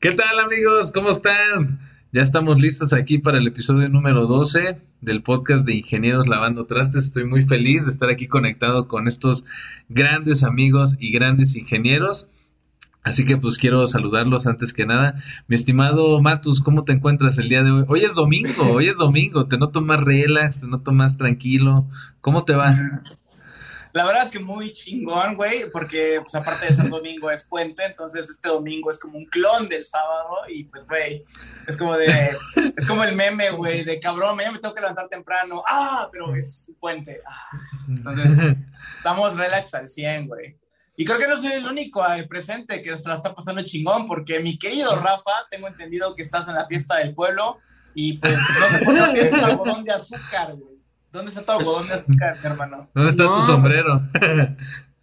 ¿Qué tal amigos? ¿Cómo están? Ya estamos listos aquí para el episodio número 12 del podcast de Ingenieros Lavando Trastes. Estoy muy feliz de estar aquí conectado con estos grandes amigos y grandes ingenieros. Así que pues quiero saludarlos antes que nada. Mi estimado Matus, ¿cómo te encuentras el día de hoy? Hoy es domingo, hoy es domingo, te noto más relax, te noto más tranquilo. ¿Cómo te va? La verdad es que muy chingón, güey, porque pues aparte de ser domingo es puente, entonces este domingo es como un clon del sábado y pues, güey, es como de, es como el meme, güey, de cabrón, mañana me tengo que levantar temprano, ah, pero es puente. Ah. Entonces, estamos relax al 100, güey. Y creo que no soy el único eh, presente que se la está pasando chingón, porque mi querido Rafa, tengo entendido que estás en la fiesta del pueblo y pues no por qué es un algodón de azúcar, güey. ¿Dónde está tu algodón de azúcar, hermano? ¿Dónde está tu sombrero?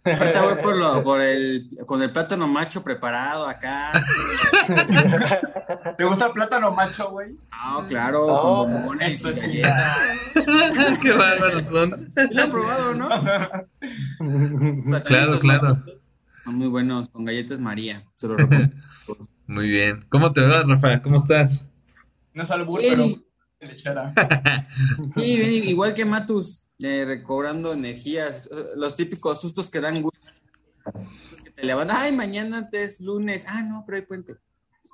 Ahorita voy por, lo, por el, con el plátano macho preparado acá. ¿Te gusta el plátano macho, güey? Ah, claro, con bombones eso. Qué bárbaros son. Lo han probado, ¿no? Claro, claro. Son muy buenos, con galletas María. Los recomiendo. Muy bien. ¿Cómo te va, Rafa? ¿Cómo estás? No Bien. pero lechera. Sí, bien, igual que Matus, eh, recobrando energías. eh, Los típicos sustos que dan gusto. Que te levantas, ay, mañana es lunes. Ah, no, pero hay puente.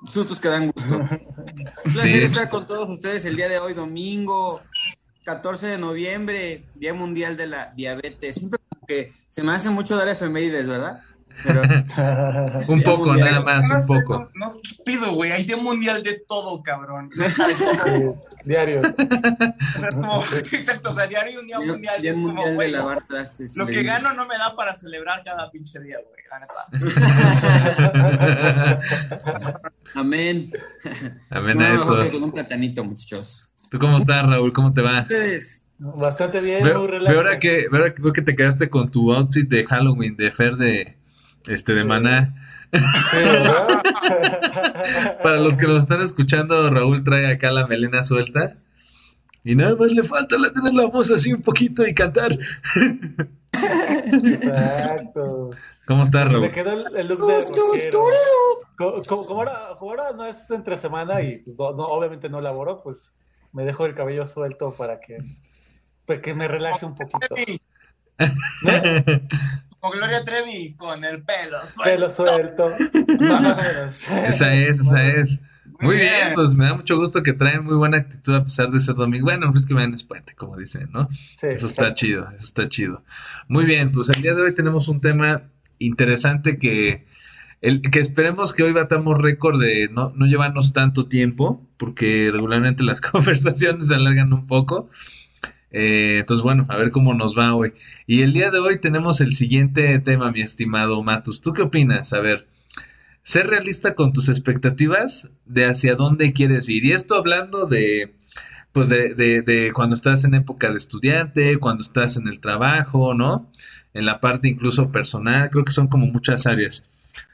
Sustos que dan gusto. Un placer Sí. estar con todos ustedes el día de hoy, domingo 14 de noviembre, Día Mundial de la Diabetes. Siempre como que se me hace mucho dar efemérides, ¿verdad? Pero Un poco, mundial. nada más, un poco. No, no, ¿qué pido, güey? Hay de mundial de todo, cabrón. O diario. sea, es como, exacto, o sea, diario un día mundial. Día es como, Mundial de güey, lavar trastes. Lo que digo. gano no me da para celebrar cada pinche día, güey, la neta. Amén. Amén No, a eso. con un platanito, muchachos. ¿Tú cómo estás, Raúl? ¿Cómo te va? Ustedes, Bastante bien, Veo, muy que, veo ahora que- veo que te quedaste con tu outfit de Halloween de Fer de, este, de Sí. Maná. Para los que nos están escuchando, Raúl trae acá la melena suelta. Y nada más le falta la- tener la voz así un poquito y cantar. Exacto. ¿Cómo estás, Se me Raúl? quedó el, el look de Como, ahora, como ahora no es entre semana y pues, no, no- obviamente no laboro, pues me dejo el cabello suelto para que, para que me relaje un poquito. ¿Eh? Con Gloria Trevi, con el pelo suelto. Pelo suelto. No, más o menos. Esa es, esa es. Muy bien, pues me da mucho gusto que traen muy buena actitud a pesar de ser domingo. Bueno, pues que vean es puente, como dicen, ¿no? Sí, Eso está chido, eso está chido. Muy bien, pues el día de hoy tenemos un tema interesante que, el, que esperemos que hoy batamos récord de no, no llevarnos tanto tiempo, porque regularmente las conversaciones se alargan un poco. Eh, entonces, bueno, a ver cómo nos va hoy. Y el día de hoy tenemos el siguiente tema, mi estimado Matus. ¿Tú qué opinas? A ver, ser realista con tus expectativas de hacia dónde quieres ir. Y esto hablando de, pues de, de, de cuando estás en época de estudiante, cuando estás en el trabajo, ¿no? En la parte incluso personal, creo que son como muchas áreas.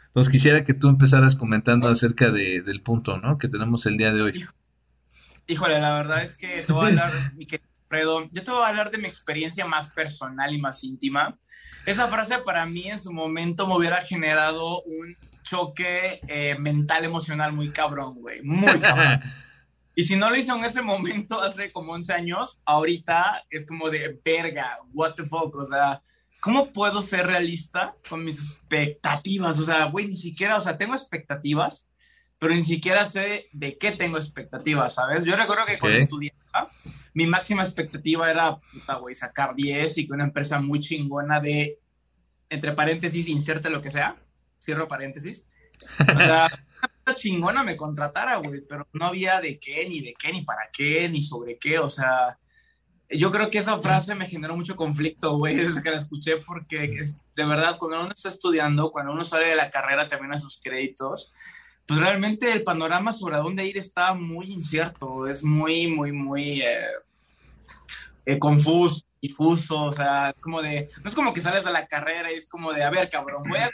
Entonces quisiera que tú empezaras comentando acerca de, del punto, ¿no? Que tenemos el día de hoy. Híjole, la verdad es que te voy a hablar, mi querido Fredo, yo te voy a hablar de mi experiencia más personal y más íntima. Esa frase para mí en su momento me hubiera generado un choque eh, mental, emocional muy cabrón, güey. Muy cabrón. Y si no lo hizo en ese momento, hace como 11 años, ahorita es como de verga, what the fuck, o sea, ¿cómo puedo ser realista con mis expectativas? O sea, güey, ni siquiera, o sea, tengo expectativas, pero ni siquiera sé de qué tengo expectativas, ¿sabes? Yo recuerdo que cuando Ok. estudiaba, mi máxima expectativa era, puta, güey, sacar 10 y que una empresa muy chingona de, entre paréntesis, inserte lo que sea, cierro paréntesis. O sea, una chingona me contratara, güey, pero no había de qué, ni de qué, ni para qué, ni sobre qué, o sea, yo creo que esa frase me generó mucho conflicto, güey, desde que la escuché, porque es, de verdad, cuando uno está estudiando, cuando uno sale de la carrera, termina sus créditos, pues realmente el panorama sobre a dónde ir está muy incierto, es muy, muy, muy eh, eh, confuso, difuso, o sea, es como de, no es como que sales de la carrera y es como de, a ver, cabrón, voy a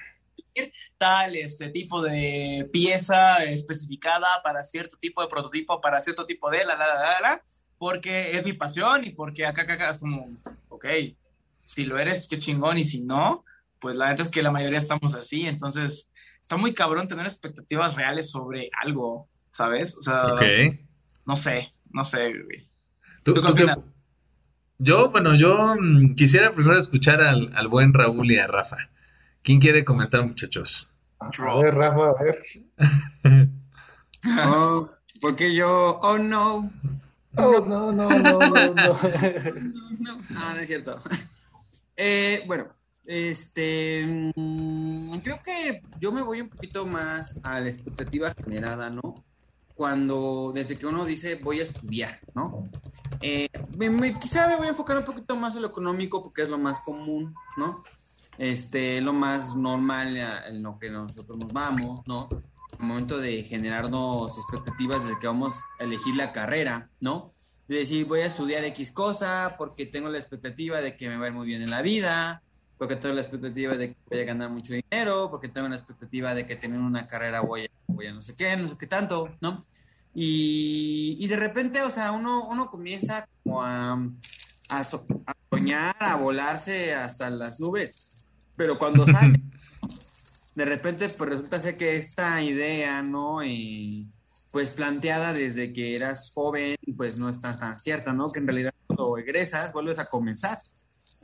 tal este tipo de pieza especificada para cierto tipo de prototipo, para cierto tipo de la, la, la, la, la, porque es mi pasión y porque acá, acá, acá es como, ok, si lo eres, qué chingón, y si no, pues la neta es que la mayoría estamos así, entonces está muy cabrón tener expectativas reales sobre algo, ¿sabes? O sea, Ok. no sé, no sé, güey. ¿Tú, ¿Tú qué tú qué- opinas? Yo, bueno, yo mm, quisiera primero escuchar al, al buen Raúl y a Rafa. ¿Quién quiere comentar, muchachos? A ver, Rafa, a ver. Oh, porque yo, oh no. Oh, no, no, no, no, no. No, ah, no es cierto. Eh, bueno, este, mm, creo que yo me voy un poquito más a la expectativa generada, ¿no? Cuando, desde que uno dice voy a estudiar, ¿no? Eh, me- me- quizá me voy a enfocar un poquito más en lo económico porque es lo más común, ¿no? Este, lo más normal a- en lo que nosotros nos vamos, ¿no? El momento de generarnos expectativas desde que vamos a elegir la carrera, ¿no? de decir voy a estudiar X cosa porque tengo la expectativa de que me va a ir muy bien en la vida, porque tengo la expectativa de que voy a ganar mucho dinero, porque tengo la expectativa de que teniendo una carrera voy a, voy a no sé qué, no sé qué tanto, ¿no? Y, y de repente, o sea, uno, uno comienza como a, a, so- a soñar, a volarse hasta las nubes, pero cuando sale, de repente pues resulta ser que esta idea, ¿no? Y, pues planteada desde que eras joven, pues no está tan cierta, ¿no? Que en realidad cuando egresas vuelves a comenzar.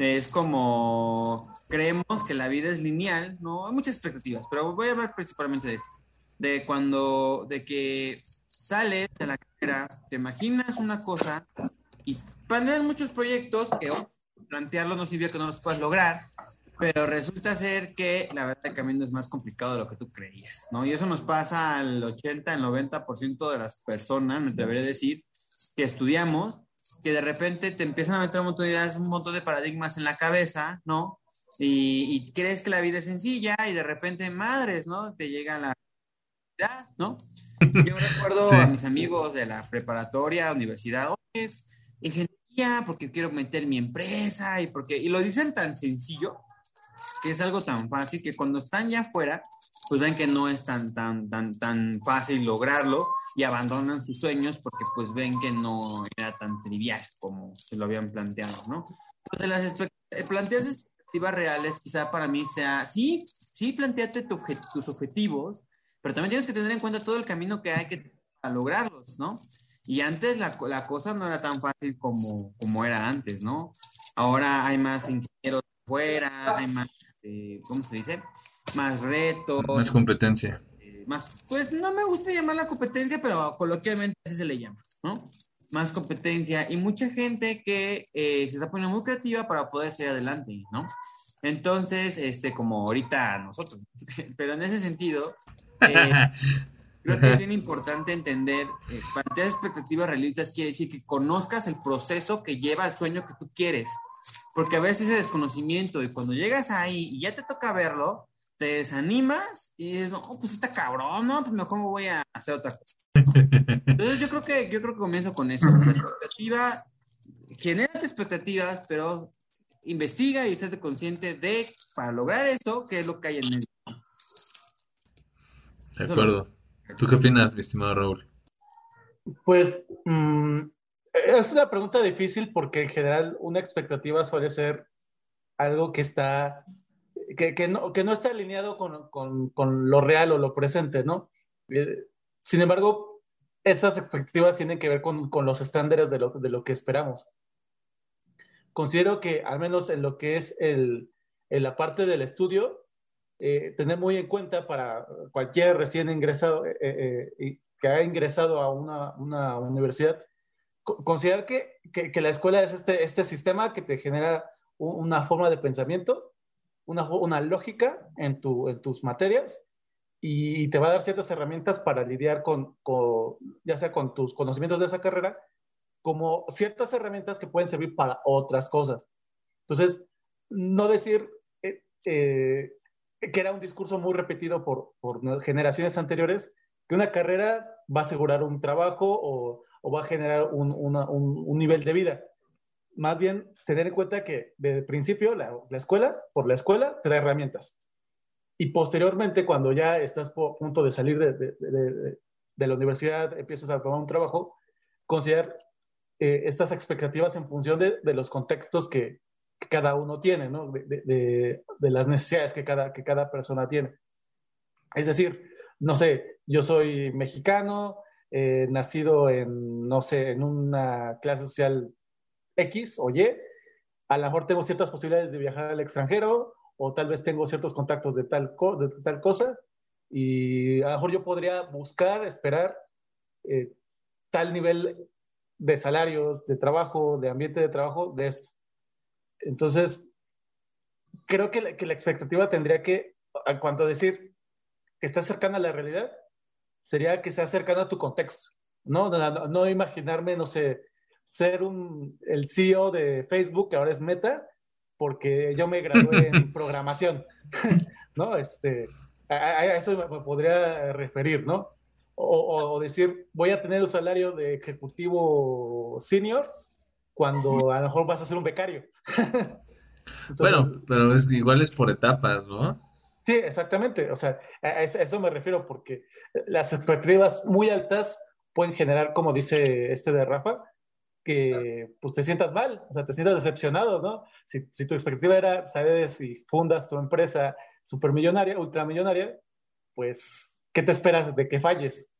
Es como creemos que la vida es lineal, ¿no? Hay muchas expectativas, pero voy a hablar principalmente de esto. De cuando, de que sales de la carrera, te imaginas una cosa y planeas muchos proyectos que oh, plantearlos no significa que no los puedas lograr, pero resulta ser que la verdad el camino es más complicado de lo que tú creías, ¿no? Y eso nos pasa al 80, al 90% de las personas, me atreveré a decir, que estudiamos, que de repente te empiezan a meter un montón de ideas, un montón de paradigmas en la cabeza, ¿no? Y, y crees que la vida es sencilla y de repente, madres, ¿no? Te llega la realidad, ¿no? Yo recuerdo Sí. a mis amigos de la preparatoria, universidad, oye, ingeniería, porque quiero meter mi empresa y porque, y lo dicen tan sencillo, que es algo tan fácil que cuando están ya afuera, pues ven que no es tan, tan, tan, tan fácil lograrlo y abandonan sus sueños porque pues ven que no era tan trivial como se lo habían planteado, ¿no? Entonces, las eh, plantearse expectativas reales quizá para mí sea, sí, sí, planteate tu obje- tus objetivos, pero también tienes que tener en cuenta todo el camino que hay que a lograrlos, ¿no? Y antes la, la cosa no era tan fácil como, como era antes, ¿no? Ahora hay más ingenieros afuera, hay más, eh, ¿cómo se dice? Más retos, es competencia. Eh, más, pues no me gusta llamar la competencia, pero coloquialmente así se le llama, ¿no? Más competencia y mucha gente que eh, se está poniendo muy creativa para poder seguir adelante, ¿no? Entonces, este, como ahorita nosotros, pero en ese sentido, eh, creo que es bien importante entender, eh, plantear expectativas realistas quiere decir que conozcas el proceso que lleva al sueño que tú quieres, porque a veces ese desconocimiento y cuando llegas ahí y ya te toca verlo, te desanimas y dices, no, pues está cabrón, no, pues mejor me voy a hacer otra cosa. Entonces yo creo que, yo creo que comienzo con eso, la expectativa, genera expectativas, pero investiga y séte consciente de, para lograr esto, qué es lo que hay en medio. De acuerdo. ¿Tú qué opinas, mi estimado Raúl? Pues mm, es una pregunta difícil porque en general una expectativa suele ser algo que está, que, que no, que no está alineado con, con- con lo real o lo presente, ¿no? Eh, sin embargo, estas expectativas tienen que ver con, con los estándares de lo, de lo que esperamos. Considero que al menos en lo que es el, en la parte del estudio, eh, tener muy en cuenta para cualquier recién ingresado eh, eh, y que ha ingresado a una, una universidad, co- considerar que, que, que la escuela es este, este sistema que te genera una forma de pensamiento, una, una lógica en, tu, en tus materias y te va a dar ciertas herramientas para lidiar con, con, ya sea con tus conocimientos de esa carrera, como ciertas herramientas que pueden servir para otras cosas. Entonces, no decir eh, eh, que era un discurso muy repetido por, por generaciones anteriores, que una carrera va a asegurar un trabajo o, o va a generar un, un, un, nivel de vida. Más bien, tener en cuenta que desde el principio la, la, escuela, por la escuela, te da herramientas. Y posteriormente, cuando ya estás a punto de salir de, de, de, de, la universidad, empiezas a tomar un trabajo, considerar eh, estas expectativas en función de, los contextos que, que, cada uno tiene, ¿no? de, las necesidades que cada, que cada persona tiene. Es decir, no sé, yo soy mexicano, eh, nacido en, no sé, en una clase social X o Y, a lo mejor tengo ciertas posibilidades de viajar al extranjero o tal vez tengo ciertos contactos de tal, de tal cosa y a lo mejor yo podría buscar, esperar eh, tal nivel de salarios, de trabajo, de ambiente de trabajo, de esto. Entonces, creo que la, que la expectativa tendría que, en cuanto a decir que está cercana a la realidad, sería que sea cercana a tu contexto. No, no, no imaginarme, no sé, ser un, el CEO de Facebook, que ahora es Meta, porque yo me gradué en programación, ¿no? Este, a, eso me, podría referir, ¿no? O, decir, voy a tener un salario de ejecutivo senior cuando a lo mejor vas a ser un becario. bueno, pero es, igual es por etapas, ¿no? Sí, exactamente. O sea, a eso me refiero porque las expectativas muy altas pueden generar, como dice este de Rafa, que pues te sientas mal, o sea, te sientas decepcionado, ¿no? Si, si tu expectativa era, sabes, si fundas tu empresa supermillonaria, ultramillonaria, pues, ¿qué te esperas de que falles?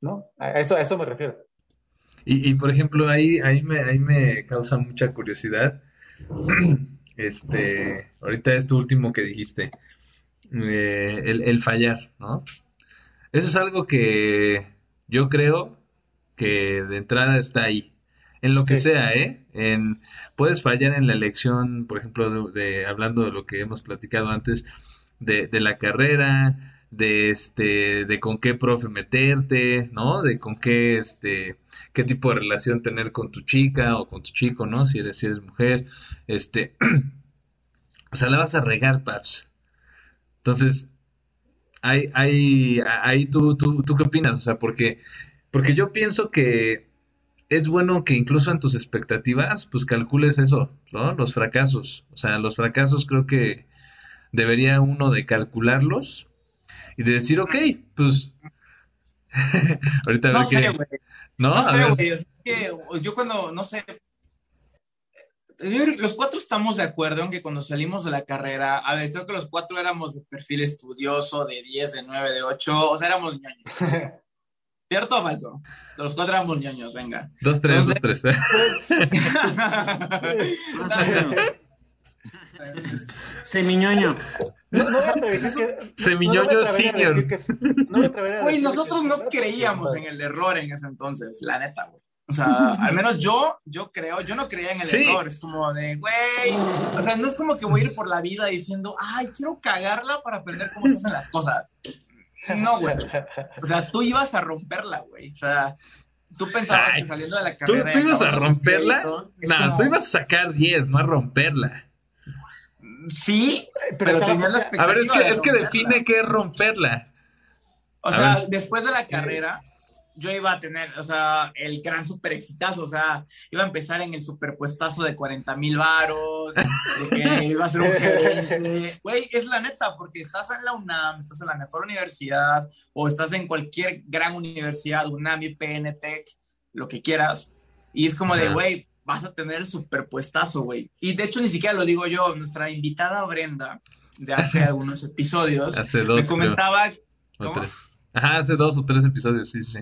¿No? A eso, a eso me refiero. Y, y por ejemplo, ahí, ahí, me, ahí me causa mucha curiosidad. Este, ahorita esto último que dijiste, eh, el, el fallar, ¿no? Eso es algo que yo creo que de entrada está ahí en lo que sea, ¿eh? En, puedes fallar en la elección, por ejemplo, de, hablando de lo que hemos platicado antes, de, de, la carrera, de este, de con qué profe meterte, ¿no? De con qué, este, qué tipo de relación tener con tu chica o con tu chico, ¿no? Si eres, si eres mujer, este, o sea, la vas a regar, paps. Entonces, hay, hay, ahí tú, tú, tú qué opinas, o sea, porque, porque yo pienso que es bueno que incluso en tus expectativas, pues calcules eso, ¿no? Los fracasos. O sea, los fracasos creo que debería uno de calcularlos y de decir, ok, pues... Ahorita no sé, güey. No, no sé, güey. Es que yo cuando, no sé, los cuatro estamos de acuerdo en que cuando salimos de la carrera, a ver, creo que los cuatro éramos de perfil estudioso, de 10, de 9, de 8, o sea, éramos ñoños. ¿Cierto o falso? Los cuatro éramos ñoños, venga. Dos, tres, dos, tres. Semiñoño. No, no Semiñoño senior. Güey, nosotros no creíamos en el error en ese entonces, la neta, güey. O sea, al menos yo, yo creo, yo no creía en el error. Es como de, güey, o sea, no es como que voy a ir por la vida diciendo, ay, quiero cagarla para aprender cómo se hacen las cosas. No, güey. O sea, tú ibas a romperla, güey. O sea, tú pensabas que saliendo de la carrera. ¿Tú, ibas a romperla? No, tú ibas a sacar 10, no a romperla. Sí, pero, tenías la A ver, es que, es que define qué es romperla. O sea, después de la carrera, yo iba a tener, o sea, el gran super exitazo, o sea, iba a empezar en el superpuestazo de 40 mil varos, de que iba a ser un gerente. Güey, es la neta, porque estás en la UNAM, estás en la mejor universidad, o estás en cualquier gran universidad, UNAM, IPN, Tech, lo que quieras, y es como de, güey, vas a tener el superpuestazo, güey. Y de hecho, ni siquiera lo digo yo, nuestra invitada Brenda, de hace algunos episodios, hace dos, me comentaba... Ajá, hace dos o tres episodios, sí, sí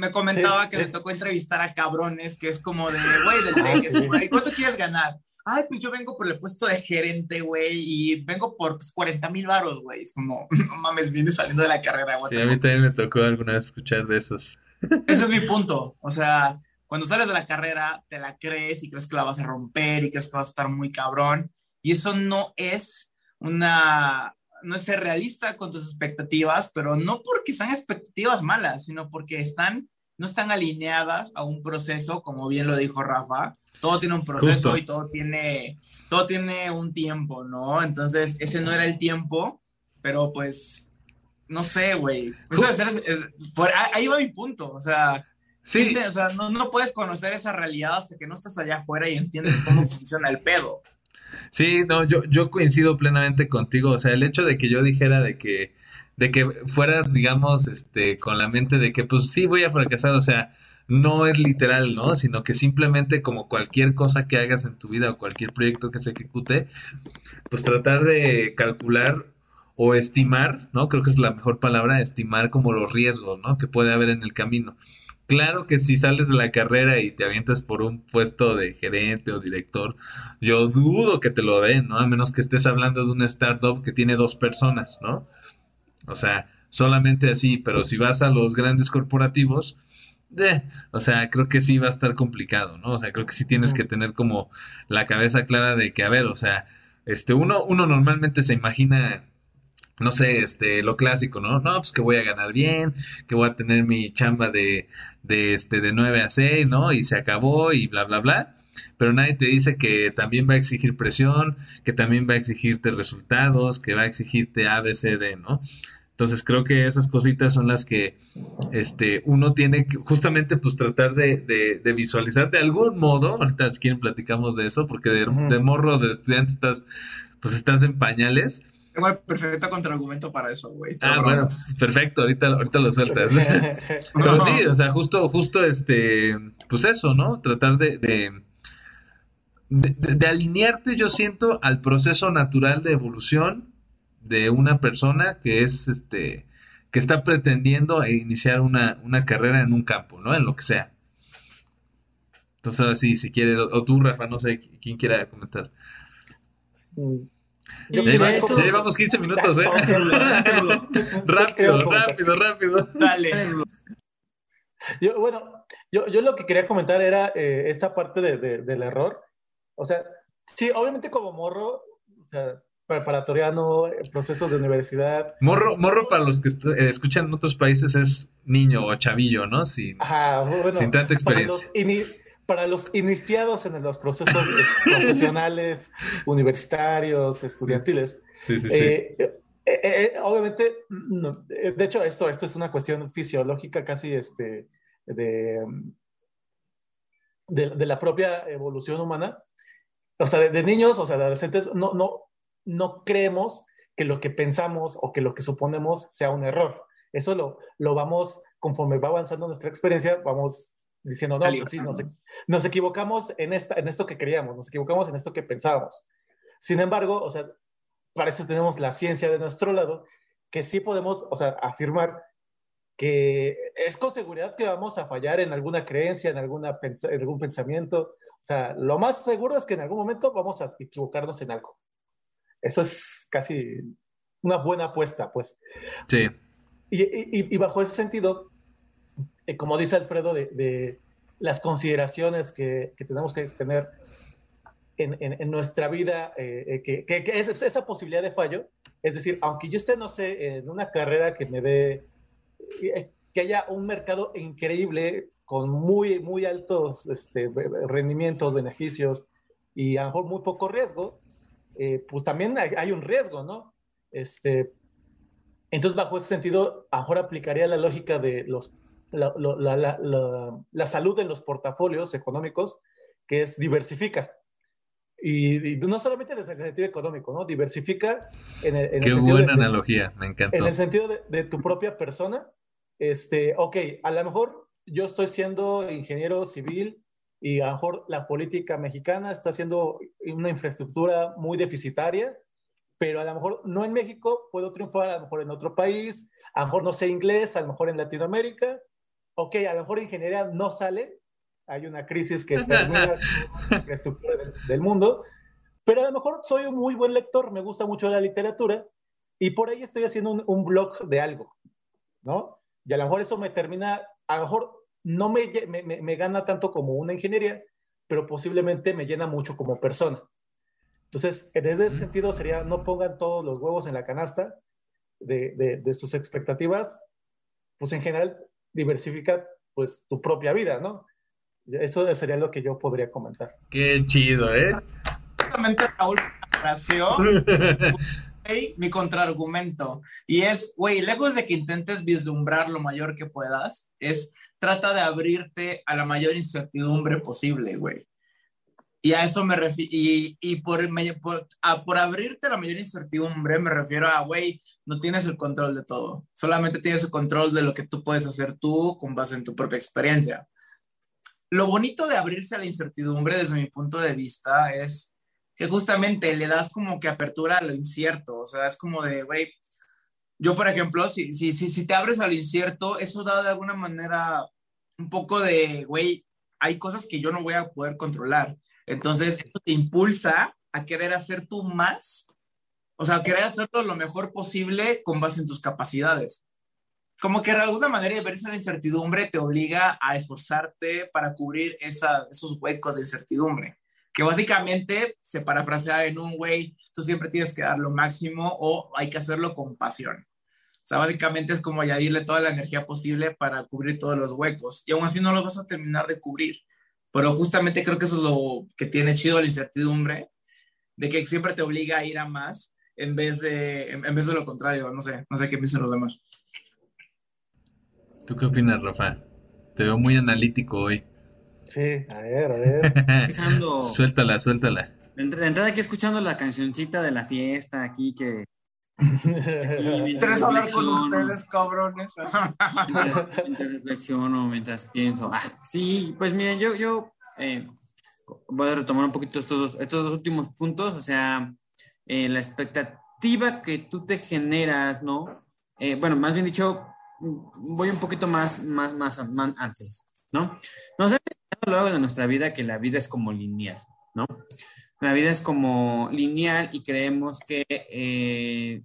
me comentaba que le tocó entrevistar a cabrones, que es como de, güey, del ah, ¿cuánto quieres ganar? Ay, pues yo vengo por el puesto de gerente, güey, y vengo por pues, 40 mil varos, güey. Es como, no mames, vienes saliendo de la carrera, güey. Sí, a mí también me tocó alguna vez escuchar de esos. Ese es mi punto. O sea, cuando sales de la carrera, te la crees y crees que la vas a romper y crees que vas a estar muy cabrón. Y eso no es una, no es ser realista con tus expectativas, pero no porque sean expectativas malas, sino porque están, no están alineadas a un proceso, como bien lo dijo Rafa. Todo tiene un proceso y todo tiene, todo tiene un tiempo, ¿no? Entonces, ese no era el tiempo, pero pues, no sé, güey. ahí va mi punto, o sea, sí. o sea no, no puedes conocer esa realidad hasta que no estás allá afuera y entiendes cómo funciona el pedo. Sí, no, yo, yo coincido plenamente contigo. O sea, el hecho de que yo dijera de que, de que fueras, digamos, este, con la mente de que, pues sí, voy a fracasar, o sea, no es literal, ¿no? Sino que simplemente como cualquier cosa que hagas en tu vida o cualquier proyecto que se ejecute, pues tratar de calcular o estimar, ¿no? Creo que es la mejor palabra, estimar como los riesgos, ¿no? Que puede haber en el camino. Claro que si sales de la carrera y te avientas por un puesto de gerente o director, yo dudo que te lo den, ¿no? A menos que estés hablando de una startup que tiene dos personas, ¿no? O sea, solamente así, pero si vas a los grandes corporativos, eh, o sea, creo que sí va a estar complicado, ¿no? O sea, creo que sí tienes que tener como la cabeza clara de que, a ver, o sea, este, uno, uno normalmente se imagina no sé, este, lo clásico, ¿no? No, pues que voy a ganar bien, que voy a tener mi chamba de, de, este, de 9 a 6, ¿no? Y se acabó y bla, bla, bla. Pero nadie te dice que también va a exigir presión, que también va a exigirte resultados, que va a exigirte A, B, C, D, ¿no? Entonces creo que esas cositas son las que este, uno tiene que justamente pues tratar de, de, visualizar de algún modo, ahorita si quieren platicamos de eso, porque de, de morro de estudiante estás, pues estás en pañales, tengo el perfecto contraargumento para eso, güey. Ah, bueno, perfecto, ahorita, ahorita lo sueltas. Pero sí, o sea, justo, justo este, pues eso, ¿no? Tratar de, de, de, alinearte, yo siento, al proceso natural de evolución de una persona que es, este, que está pretendiendo iniciar una, una carrera en un campo, ¿no? En lo que sea. Entonces, sí, si quiere, o tú, Rafa, no sé quién quiera comentar. Mm, ya, llevamos 15 minutos, ¿eh? rápido, rápido, rápido. Dale. Yo, bueno, yo, yo lo que quería comentar era eh, esta parte de, del error. O sea, sí, obviamente como morro, o sea, preparatoriano, proceso de universidad. Morro, morro para los que eh, escuchan en otros países es niño o chavillo, ¿no? Sin, sin tanta experiencia para los iniciados en los procesos profesionales, universitarios, estudiantiles. Sí, sí, sí. Eh, eh, eh, obviamente, de hecho, esto, esto es una cuestión fisiológica casi este, de, de, la propia evolución humana. O sea, de, niños, o sea, de adolescentes, no, no, no creemos que lo que pensamos o que lo que suponemos sea un error. Eso lo, lo vamos, conforme va avanzando nuestra experiencia, vamos diciendo, no, pues sí, nos, equivocamos en, esta, en esto que queríamos, nos equivocamos en esto que pensábamos. Sin embargo, o sea, para eso tenemos la ciencia de nuestro lado, que sí podemos, o sea, afirmar que es con seguridad que vamos a fallar en alguna creencia, en, alguna, en algún pensamiento. O sea, lo más seguro es que en algún momento vamos a equivocarnos en algo. Eso es casi una buena apuesta, pues. Sí. Y, y, y bajo ese sentido, eh, como dice Alfredo, de, las consideraciones que, tenemos que tener en, nuestra vida, eh, eh, que, es esa posibilidad de fallo. Es decir, aunque yo esté, no sé, en una carrera que me dé, que haya un mercado increíble con muy, muy altos este, rendimientos, beneficios y a lo mejor muy poco riesgo, pues también hay, un riesgo, ¿no? Este, entonces, bajo ese sentido, a lo mejor aplicaría la lógica de los la, la, la, salud en los portafolios económicos, que es diversifica. Y, no solamente desde el sentido económico, ¿no? Diversifica en el, en Qué buena analogía, me encantó. En el sentido de, tu propia persona. Este, ok, a lo mejor yo estoy siendo ingeniero civil y a lo mejor la política mexicana está haciendo una infraestructura muy deficitaria, pero a lo mejor no en México, puedo triunfar a lo mejor en otro país, a lo mejor no sé inglés, a lo mejor en Latinoamérica, ok, a lo mejor ingeniería no sale, hay una crisis que termina la infraestructura del, mundo, pero a lo mejor soy un muy buen lector, me gusta mucho la literatura y por ahí estoy haciendo un, blog de algo, ¿no? Y a lo mejor eso me termina, a lo mejor no me, me, me gana tanto como una ingeniería, pero posiblemente me llena mucho como persona. Entonces, en ese sentido sería, no pongan todos los huevos en la canasta de, de, de sus expectativas, pues en general diversifica pues tu propia vida, ¿no? Eso sería lo que yo podría comentar. Qué chido, ¿eh? Exactamente, Raúl, mi contraargumento. Y es, güey, lejos de que intentes vislumbrar lo mayor que puedas, es trata de abrirte a la mayor incertidumbre posible, güey. Y a eso me refiero, y, y por, por, por, abrirte la mayor incertidumbre me refiero a, güey, no tienes el control de todo, solamente tienes el control de lo que tú puedes hacer tú con base en tu propia experiencia. Lo bonito de abrirse a la incertidumbre desde mi punto de vista es que justamente le das como que apertura a lo incierto, o sea, es como de, güey, yo, por ejemplo, si, si, si, si te abres al incierto, eso da de alguna manera un poco de, güey, hay cosas que yo no voy a poder controlar. Entonces, eso te impulsa a querer hacer tú más, o sea, querer hacerlo lo mejor posible con base en tus capacidades. Como que de alguna manera de verse la incertidumbre te obliga a esforzarte para cubrir esos huecos de incertidumbre. Que básicamente se parafrasea en un güey, tú siempre tienes que dar lo máximo o hay que hacerlo con pasión. O sea, básicamente es como añadirle toda la energía posible para cubrir todos los huecos. Y aún así no los vas a terminar de cubrir. Pero justamente creo que eso es lo que tiene chido la incertidumbre, de que siempre te obliga a ir a más en vez de, en, vez de lo contrario. No sé, no sé qué piensan los demás. ¿Tú qué opinas, Rafa? Te veo muy analítico hoy. Sí, a ver, a ver. suéltala, suéltala. Entrada aquí escuchando la cancioncita de la fiesta aquí que Tres hablar con ustedes, cabrones. mientras, reflexiono, mientras pienso. Ah, sí, pues miren, yo, yo eh, voy a retomar un poquito estos dos, estos dos últimos puntos. O sea, eh, la expectativa que tú te generas, ¿no? Eh, bueno, más bien dicho, voy un poquito más, más, más, más antes, ¿no? Nos hemos a lo largo de nuestra vida que la vida es como lineal, ¿no? La vida es como lineal y creemos que eh,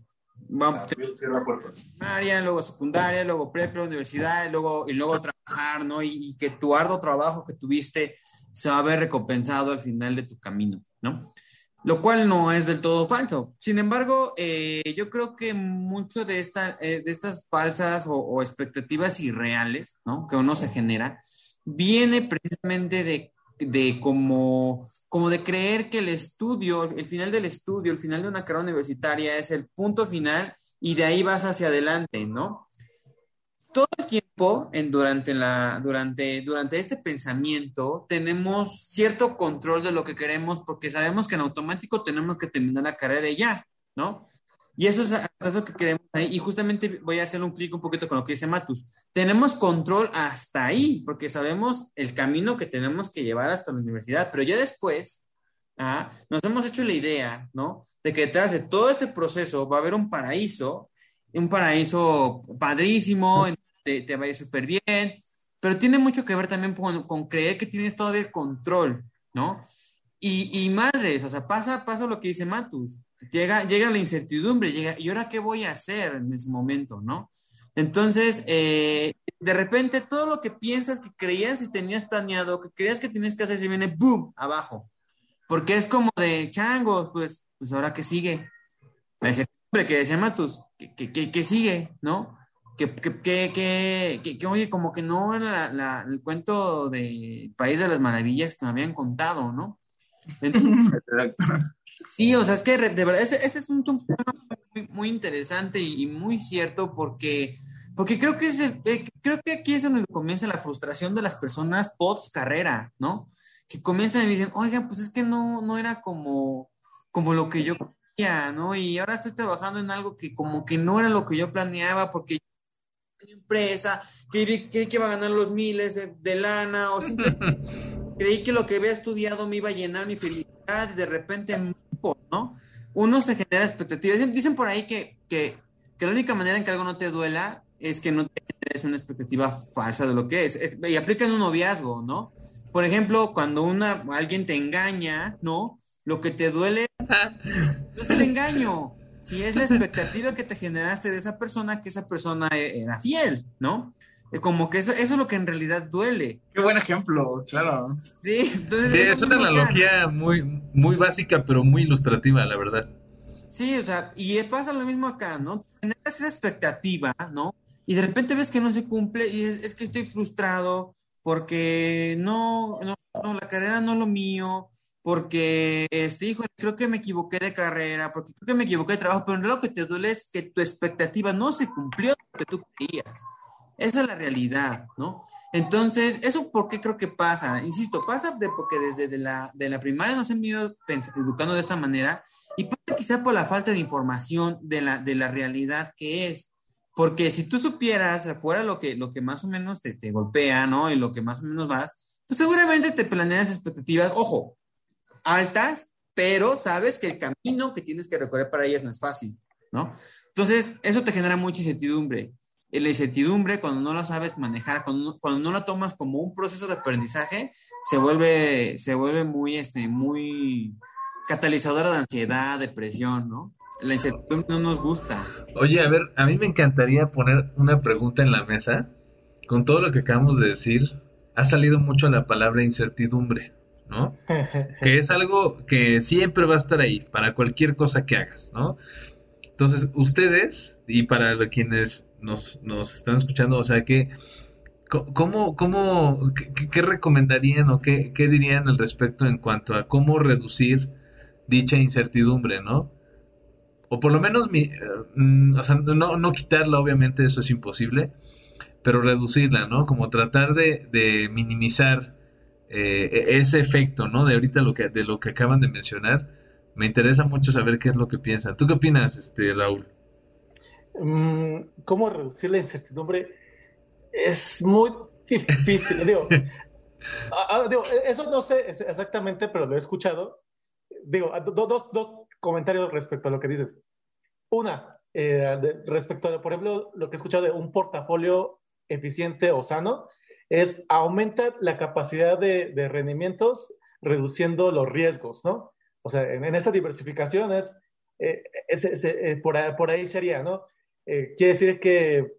vamos a primaria, luego secundaria, luego prepa, universidad, y luego, y luego trabajar, ¿no? Y, que tu arduo trabajo que tuviste se va a ver recompensado al final de tu camino, ¿no? Lo cual no es del todo falso. Sin embargo, eh, yo creo que mucho de, esta, eh, de estas falsas o, o, expectativas irreales, ¿no? Que uno se genera, viene precisamente de, de como como de creer que el estudio, el final del estudio, el final de una carrera universitaria es el punto final y de ahí vas hacia adelante, ¿no? Todo el tiempo, en, durante, la, durante, durante este pensamiento, tenemos cierto control de lo que queremos porque sabemos que en automático tenemos que terminar la carrera ya, ¿no? Y eso es eso que queremos ahí. Y justamente voy a hacer un clic un poquito con lo que dice Matus. Tenemos control hasta ahí, porque sabemos el camino que tenemos que llevar hasta la universidad, pero ya después ah, nos hemos hecho la idea, ¿no? De que detrás de todo este proceso va a haber un paraíso, un paraíso padrísimo, te, te va a ir súper bien, pero tiene mucho que ver también con, con, creer que tienes todavía el control, ¿no? Y, y madres, o sea, pasa, pasa lo que dice Matus llega, llega la incertidumbre, llega, ¿y ahora qué voy a hacer en ese momento, no? Entonces, eh, de repente todo lo que piensas que creías y tenías planeado, que creías que tenías que hacer, se viene ¡boom! abajo. Porque es como de changos, pues, pues ahora qué sigue. La incertidumbre que decía Matus, ¿qué, sigue? ¿No? Que, que, oye, como que no era el cuento de País de las Maravillas que me habían contado, ¿no? Entonces, Sí, o sea, es que de verdad, ese, es un, tema muy, interesante y, muy cierto porque, porque creo, que es el, eh, creo que aquí es donde comienza la frustración de las personas post carrera, ¿no? Que comienzan y dicen, oigan, pues es que no, no era como, como lo que yo quería, ¿no? Y ahora estoy trabajando en algo que como que no era lo que yo planeaba porque una empresa, creí, que iba a ganar los miles de, de lana o creí que lo que había estudiado me iba a llenar mi felicidad y de repente ¿no? Uno se genera expectativas. Dicen, por ahí que, que, la única manera en que algo no te duela es que no te una expectativa falsa de lo que es. y aplica en un noviazgo, ¿no? Por ejemplo, cuando una, alguien te engaña, ¿no? Lo que te duele no es el engaño, si es la expectativa que te generaste de esa persona, que esa persona e, era fiel, ¿no? Como que eso, eso, es lo que en realidad duele. Qué buen ejemplo, claro. Sí, entonces sí es, una analogía muy, muy básica, pero muy ilustrativa, la verdad. Sí, o sea, y pasa lo mismo acá, ¿no? Tienes esa expectativa, ¿no? Y de repente ves que no se cumple y es, es que estoy frustrado porque no, no, no, la carrera no es lo mío, porque, este, hijo, creo que me equivoqué de carrera, porque creo que me equivoqué de trabajo, pero lo que te duele es que tu expectativa no se cumplió lo que tú querías. Esa es la realidad, ¿no? Entonces, ¿eso por qué creo que pasa? Insisto, pasa de, porque desde de la, de la primaria nos han ido educando de esta manera y pasa quizá por la falta de información de la, de la realidad que es. Porque si tú supieras afuera lo que, lo que más o menos te, te golpea, ¿no? Y lo que más o menos vas, pues seguramente te planeas expectativas, ojo, altas, pero sabes que el camino que tienes que recorrer para ellas no es fácil, ¿no? Entonces, eso te genera mucha incertidumbre. Y la incertidumbre, cuando no la sabes manejar, cuando no, cuando no la tomas como un proceso de aprendizaje, se vuelve, se vuelve muy, este, muy catalizadora de ansiedad, depresión, ¿no? La incertidumbre no nos gusta. Oye, a ver, a mí me encantaría poner una pregunta en la mesa. Con todo lo que acabamos de decir, ha salido mucho la palabra incertidumbre, ¿no? que es algo que siempre va a estar ahí para cualquier cosa que hagas, ¿no? Entonces, ustedes, y para quienes nos, nos están escuchando, o sea, que, ¿cómo, cómo, qué, qué recomendarían o qué, qué dirían al respecto en cuanto a cómo reducir dicha incertidumbre, ¿no? O por lo menos, mi, mm, o sea, no, no quitarla, obviamente, eso es imposible, pero reducirla, ¿no? Como tratar de, de minimizar eh, e-, ese efecto, ¿no? De ahorita lo que, de lo que acaban de mencionar. Me interesa mucho saber qué es lo que piensan. ¿Tú qué opinas, este, Raúl? Mm, ¿Cómo reducir la incertidumbre? Es muy difícil. digo, ah, ah, digo, eso no sé exactamente, pero lo he escuchado. Digo, do, dos, dos comentarios respecto a lo que dices. Una, eh, de, respecto a, por ejemplo, lo que he escuchado de un portafolio eficiente o sano, es aumenta la capacidad de, de rendimientos reduciendo los riesgos, ¿no? O sea, en, en esta diversificación es, eh, es, es eh, por, por, ahí sería, ¿no? Eh, quiere decir que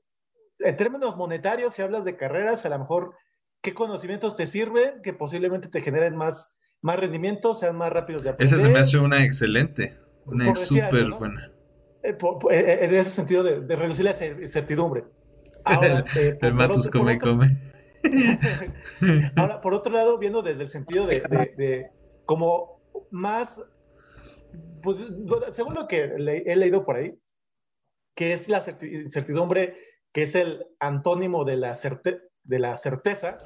en términos monetarios, si hablas de carreras, a lo mejor, ¿qué conocimientos te sirven que posiblemente te generen más, más rendimiento, sean más rápidos de aprender? Esa se me hace una excelente, una súper ¿no? buena. Eh, por, por, en ese sentido de, de reducir la incertidumbre. Ahora, el Matus come y come. Ahora, por otro lado, viendo desde el sentido de, de, de como más, pues según lo que le, he leído por ahí, que es la incertidumbre, que es el antónimo de la, certe de la certeza,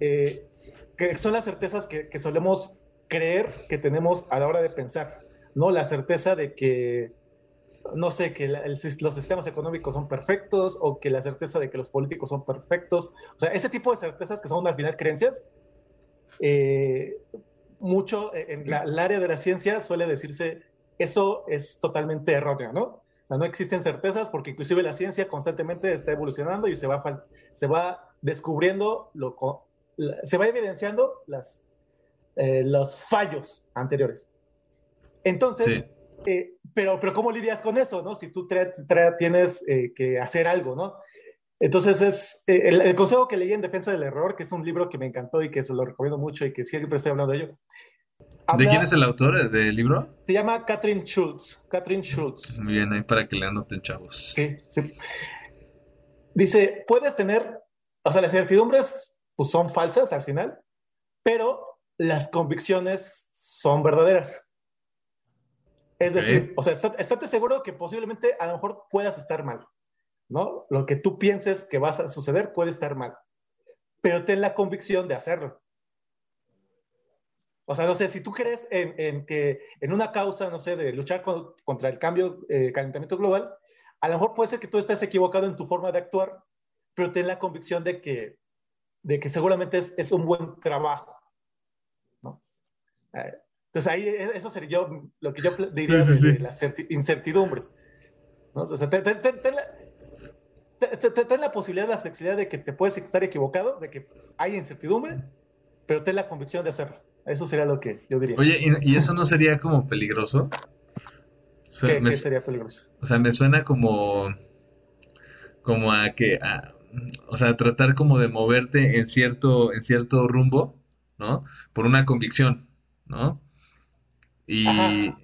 eh, que son las certezas que, que, solemos creer que tenemos a la hora de pensar, ¿no? La certeza de que, no sé, que la, el, los sistemas económicos son perfectos o que la certeza de que los políticos son perfectos, o sea, ese tipo de certezas que son al final creencias, eh, mucho en la, el área de la ciencia suele decirse, eso es totalmente erróneo, ¿no? O sea, no existen certezas porque inclusive la ciencia constantemente está evolucionando y se va, se va descubriendo, lo, se va evidenciando las, eh, los fallos anteriores. Entonces, sí. eh, pero, pero ¿cómo lidias con eso, no? Si tú tienes eh, que hacer algo, ¿no? Entonces es eh, el, el, consejo que leí en Defensa del Error, que es un libro que me encantó y que se lo recomiendo mucho y que siempre estoy hablando de ello. Habla, ¿De quién es el autor del libro? Se llama Catherine Schultz. Catherine Schultz. Muy bien, ahí para que le anoten, chavos. Sí, sí. Dice, puedes tener, o sea, las certidumbres pues, son falsas al final, pero las convicciones son verdaderas. Es decir, o sea, estate seguro que posiblemente a lo mejor puedas estar mal, ¿no? Lo que tú pienses que va a suceder puede estar mal, pero ten la convicción de hacerlo. O sea, no sé, si tú crees en, en que en una causa, no sé, de luchar con, contra el cambio, eh, calentamiento global, a lo mejor puede ser que tú estés equivocado en tu forma de actuar, pero ten la convicción de que, de que seguramente es, es un buen trabajo. ¿no? Eh, entonces ahí eso sería yo, lo que yo diría sí, sí, de, de, la incertidumbre. ¿no? O sea, ten, ten, ten, ten la, ten la posibilidad, la flexibilidad de que te puedes estar equivocado, de que hay incertidumbre, pero ten la convicción de hacerlo. Eso sería lo que yo diría. Oye, ¿y, y eso no sería como peligroso? O sea, ¿Qué, me, ¿Qué, sería peligroso? O sea, me suena como, como a que, a, o sea, tratar como de moverte en cierto, en cierto rumbo, ¿no? Por una convicción, ¿no? Y... Ajá.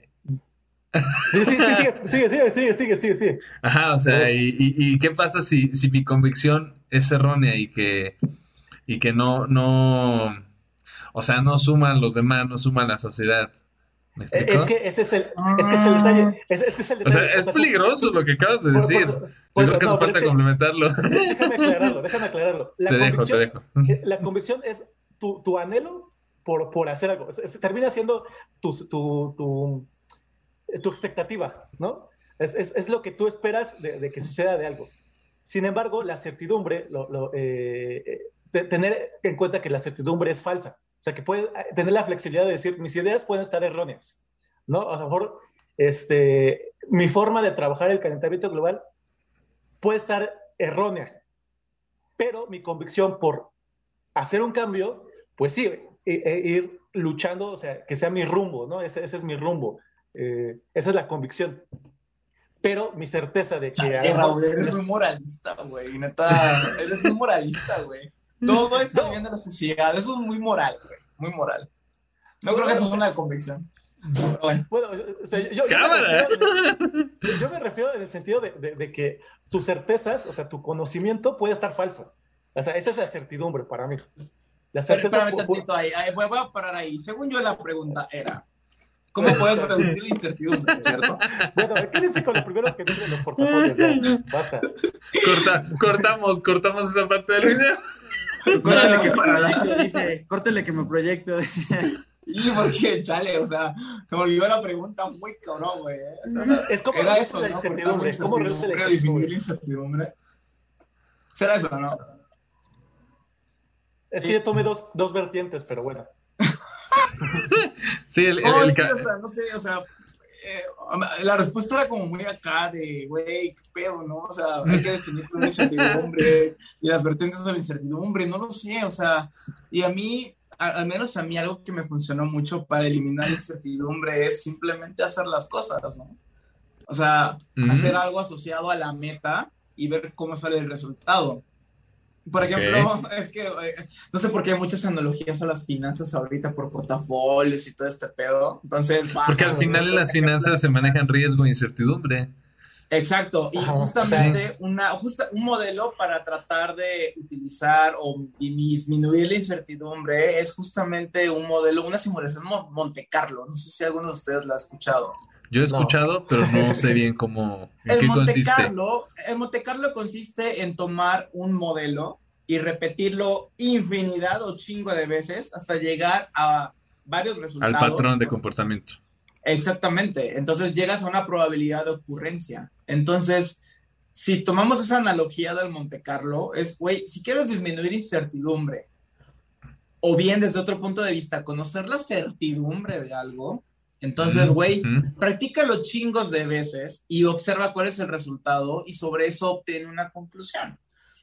Sí, sí, sí, sigue, sigue, sigue, sigue, sigue, sigue. Ajá, o sea, y, y, y, qué pasa si, si mi convicción es errónea y que, y que no, no, o sea, no suman los demás, no suman la sociedad. Es que ese es el, es que es el detalle. Es, es, que es el detalle. O sea, es peligroso lo que acabas de decir. Por, por, por, Yo creo que hace no, falta es complementarlo. Déjame aclararlo, déjame aclararlo. La te dejo, te dejo. La convicción es tu, tu anhelo por, por hacer algo. Termina siendo tu, tu, tu, tu expectativa, ¿no? Es, es, lo que tú esperas de, de, que suceda de algo. Sin embargo, la certidumbre, lo, eh, tener en cuenta que la certidumbre es falsa. O sea, que puedes tener la flexibilidad de decir, mis ideas pueden estar erróneas, ¿no? A lo mejor este, mi forma de trabajar el calentamiento global puede estar errónea, pero mi convicción por hacer un cambio, pues sí, e, e, ir luchando, o sea, que sea mi rumbo, ¿no? Ese es mi rumbo, eh, esa es la convicción. Pero mi certeza de que... Ay, Raúl, eres muy moralista, güey, neta, eres muy moralista, güey. Todo está bien de la sociedad, eso es muy moral, güey, muy moral. No creo que eso es una convicción. Bueno, bueno o sea, yo, yo, me refiero, yo, me refiero, en el sentido de, de, de, que tus certezas, o sea, tu conocimiento puede estar falso. O sea, esa es la certidumbre para mí. La certeza Pero, espérame ahí, ahí, voy a parar ahí. Según yo, la pregunta era, ¿Cómo puedes reducir la incertidumbre, cierto? Bueno, quédense con lo primero que dicen los portafolios. Ya. Basta. Corta, cortamos, cortamos esa parte del video. Córtale que, proyecto, dice, córtale que me proyecto. Y porque, chale, o sea, se me olvidó la pregunta muy cabrón, güey. O sea, es como era eso, la ¿no? incertidumbre. Es como reduce la incertidumbre. ¿Será eso, no? Es que yo tomé dos, dos vertientes, pero bueno. sí, el, el, no, el que, o sea, no sé, o sea, eh, la respuesta era como muy acá de, güey, qué pedo, ¿no? O sea, hay que definir la incertidumbre y las vertientes de la incertidumbre, no lo sé, o sea, y a mí, a, al menos a mí, algo que me funcionó mucho para eliminar la incertidumbre es simplemente hacer las cosas, ¿no? O sea, hacer algo asociado a la meta y ver cómo sale el resultado. Por ejemplo, es que eh, no sé por qué hay muchas analogías a las finanzas ahorita por portafolios y todo este pedo. Entonces, Porque al final en las finanzas se manejan riesgo e incertidumbre. Exacto, y justamente una, justa, un modelo para tratar de utilizar o disminuir la incertidumbre es justamente un modelo, una simulación Mo- Monte Carlo. No sé si alguno de ustedes la ha escuchado. Yo he No. escuchado, pero no sé bien cómo, en El qué Monte consiste. Carlo, el Monte Carlo consiste en tomar un modelo y repetirlo infinidad o chingo de veces hasta llegar a varios Al resultados. patrón de comportamiento. Exactamente. Entonces llegas a una probabilidad de ocurrencia. Entonces, si tomamos esa analogía del Monte Carlo, es, güey, si quieres disminuir incertidumbre, o bien desde otro punto de vista, conocer la certidumbre de algo, entonces, güey, Ujú. practícalo chingos de veces y observa cuál es el resultado y sobre eso obtiene una conclusión.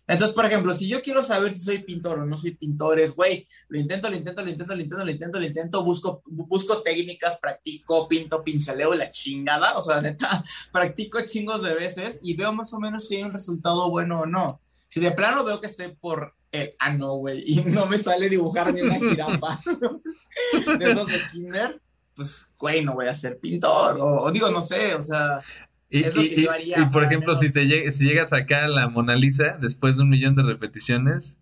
Entonces, por ejemplo, si yo quiero saber si soy pintor o no soy pintor, es, güey, lo intento, lo intento, lo intento, lo intento, lo intento, lo intento, busco, bu- busco técnicas, practico, pinto, pinceleo y la chingada, o sea, neta, practico chingos de veces y veo más o menos si hay un resultado bueno o no. Si de plano veo que estoy por el, ah, no, güey, y no me sale dibujar ni una jirafa de esos de kinder, pues, güey, no voy a ser pintor, o, o digo, no sé, o sea, Y, Es lo que y- yo haría y, por ejemplo, si, te lleg- si llegas acá a la Mona Lisa después de un millón de repeticiones,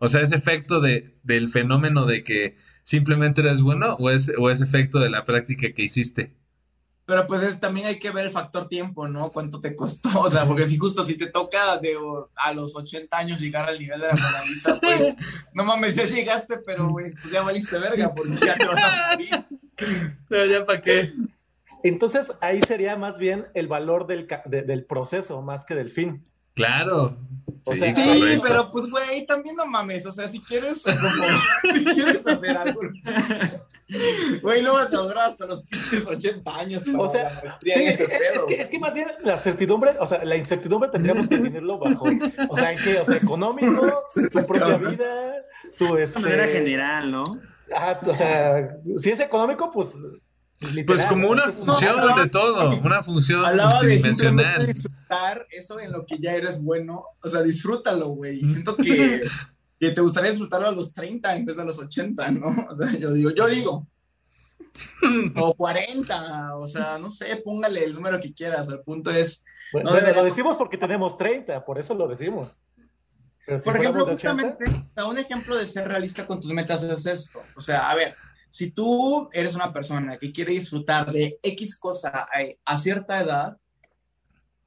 o sea, ese efecto de, del fenómeno de que simplemente eres bueno o es, o es efecto de la práctica que hiciste. Pero pues es, también hay que ver el factor tiempo, ¿no? ¿Cuánto te costó? O sea, porque si justo si te toca de a los 80 años llegar al nivel de la Mona Lisa, pues no mames, ya llegaste, pero güey, pues ya valiste verga porque ya te vas a morir. Pero ya para qué. Entonces, ahí sería más bien el valor del, ca- de- del proceso más que del fin. Claro. O Sí, sea, Sí, correcto. pero pues güey, también no mames, o sea, si quieres como, si quieres hacer algo, güey, no vas a durar hasta los pinches 80 años. O sea, Sí, es, ese es- pedo, es que, es que más bien la certidumbre, o sea, la incertidumbre tendríamos que definirlo bajo, o sea, ¿en qué? O sea, económico, tu propia vida, tu De manera este, general, ¿no? ajá, o sea, si es económico, pues, literal, Pues como una función de todo, una función Hablaba de simplemente disfrutar eso en lo que ya eres bueno. O sea, disfrútalo, güey. Siento que, que te gustaría disfrutarlo a los 30 en vez de a los 80, ¿no? O sea, yo digo, yo digo. O 40, o sea, no sé, póngale el número que quieras. El punto es, Bueno, no bueno, lo deberíamos- decimos porque tenemos 30, por eso lo decimos. Pero si por ejemplo, fuéramos de 80, justamente, un ejemplo de ser realista con tus metas es esto. O sea, a ver, si tú eres una persona que quiere disfrutar de X cosa a, a cierta edad,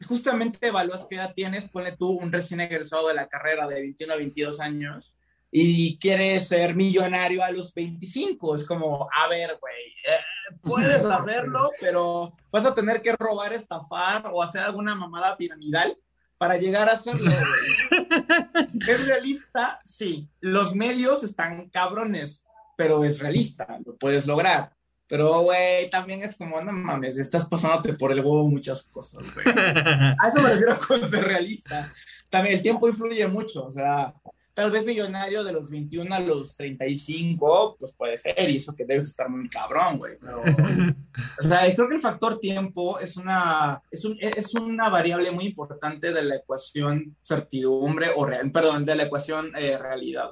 justamente evalúas qué edad tienes, ponle tú un recién egresado de la carrera de 21 a 22 años y quieres ser millonario a los 25. Es como, a ver, güey, eh, puedes hacerlo, pero vas a tener que robar, estafar o hacer alguna mamada piramidal para llegar a hacerlo, güey. ¿Es realista? Sí. Los medios están cabrones, pero es realista, lo puedes lograr. Pero, güey, también es como, no mames, estás pasándote por el huevo muchas cosas, güey. A eso me refiero con ser realista. También el tiempo influye mucho, o sea, tal vez millonario de los 21 a los 35, pues puede ser, y eso que debes estar muy cabrón, güey. Pero, o sea, creo que el factor tiempo es una, es, un, es una variable muy importante de la ecuación certidumbre, o real, perdón, de la ecuación eh, realidad,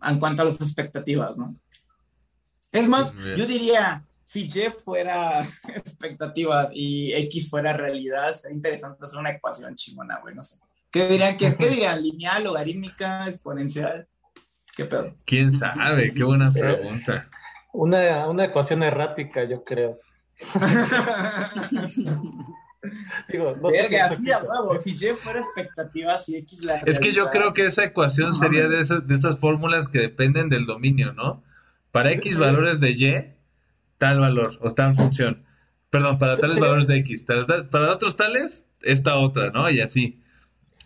en cuanto a las expectativas, ¿no? Es más, yo diría, si Jeff fuera expectativas y X fuera realidad, sería interesante hacer una ecuación chingona, güey, no sé. ¿Qué dirían? ¿Qué, qué dirían? ¿Lineal, logarítmica, exponencial? ¿Qué pedo? ¿Quién sabe? Qué buena pregunta. Una, una ecuación errática, yo creo. Digo, no sé si, huevo, si Y fuera expectativas y X la Es que yo creo que esa ecuación sería de esas, de esas fórmulas que dependen del dominio, ¿no? Para X valores de Y, tal valor, o tal función. Perdón, para tales valores de X. Para otros tales, esta otra, ¿no? Y así.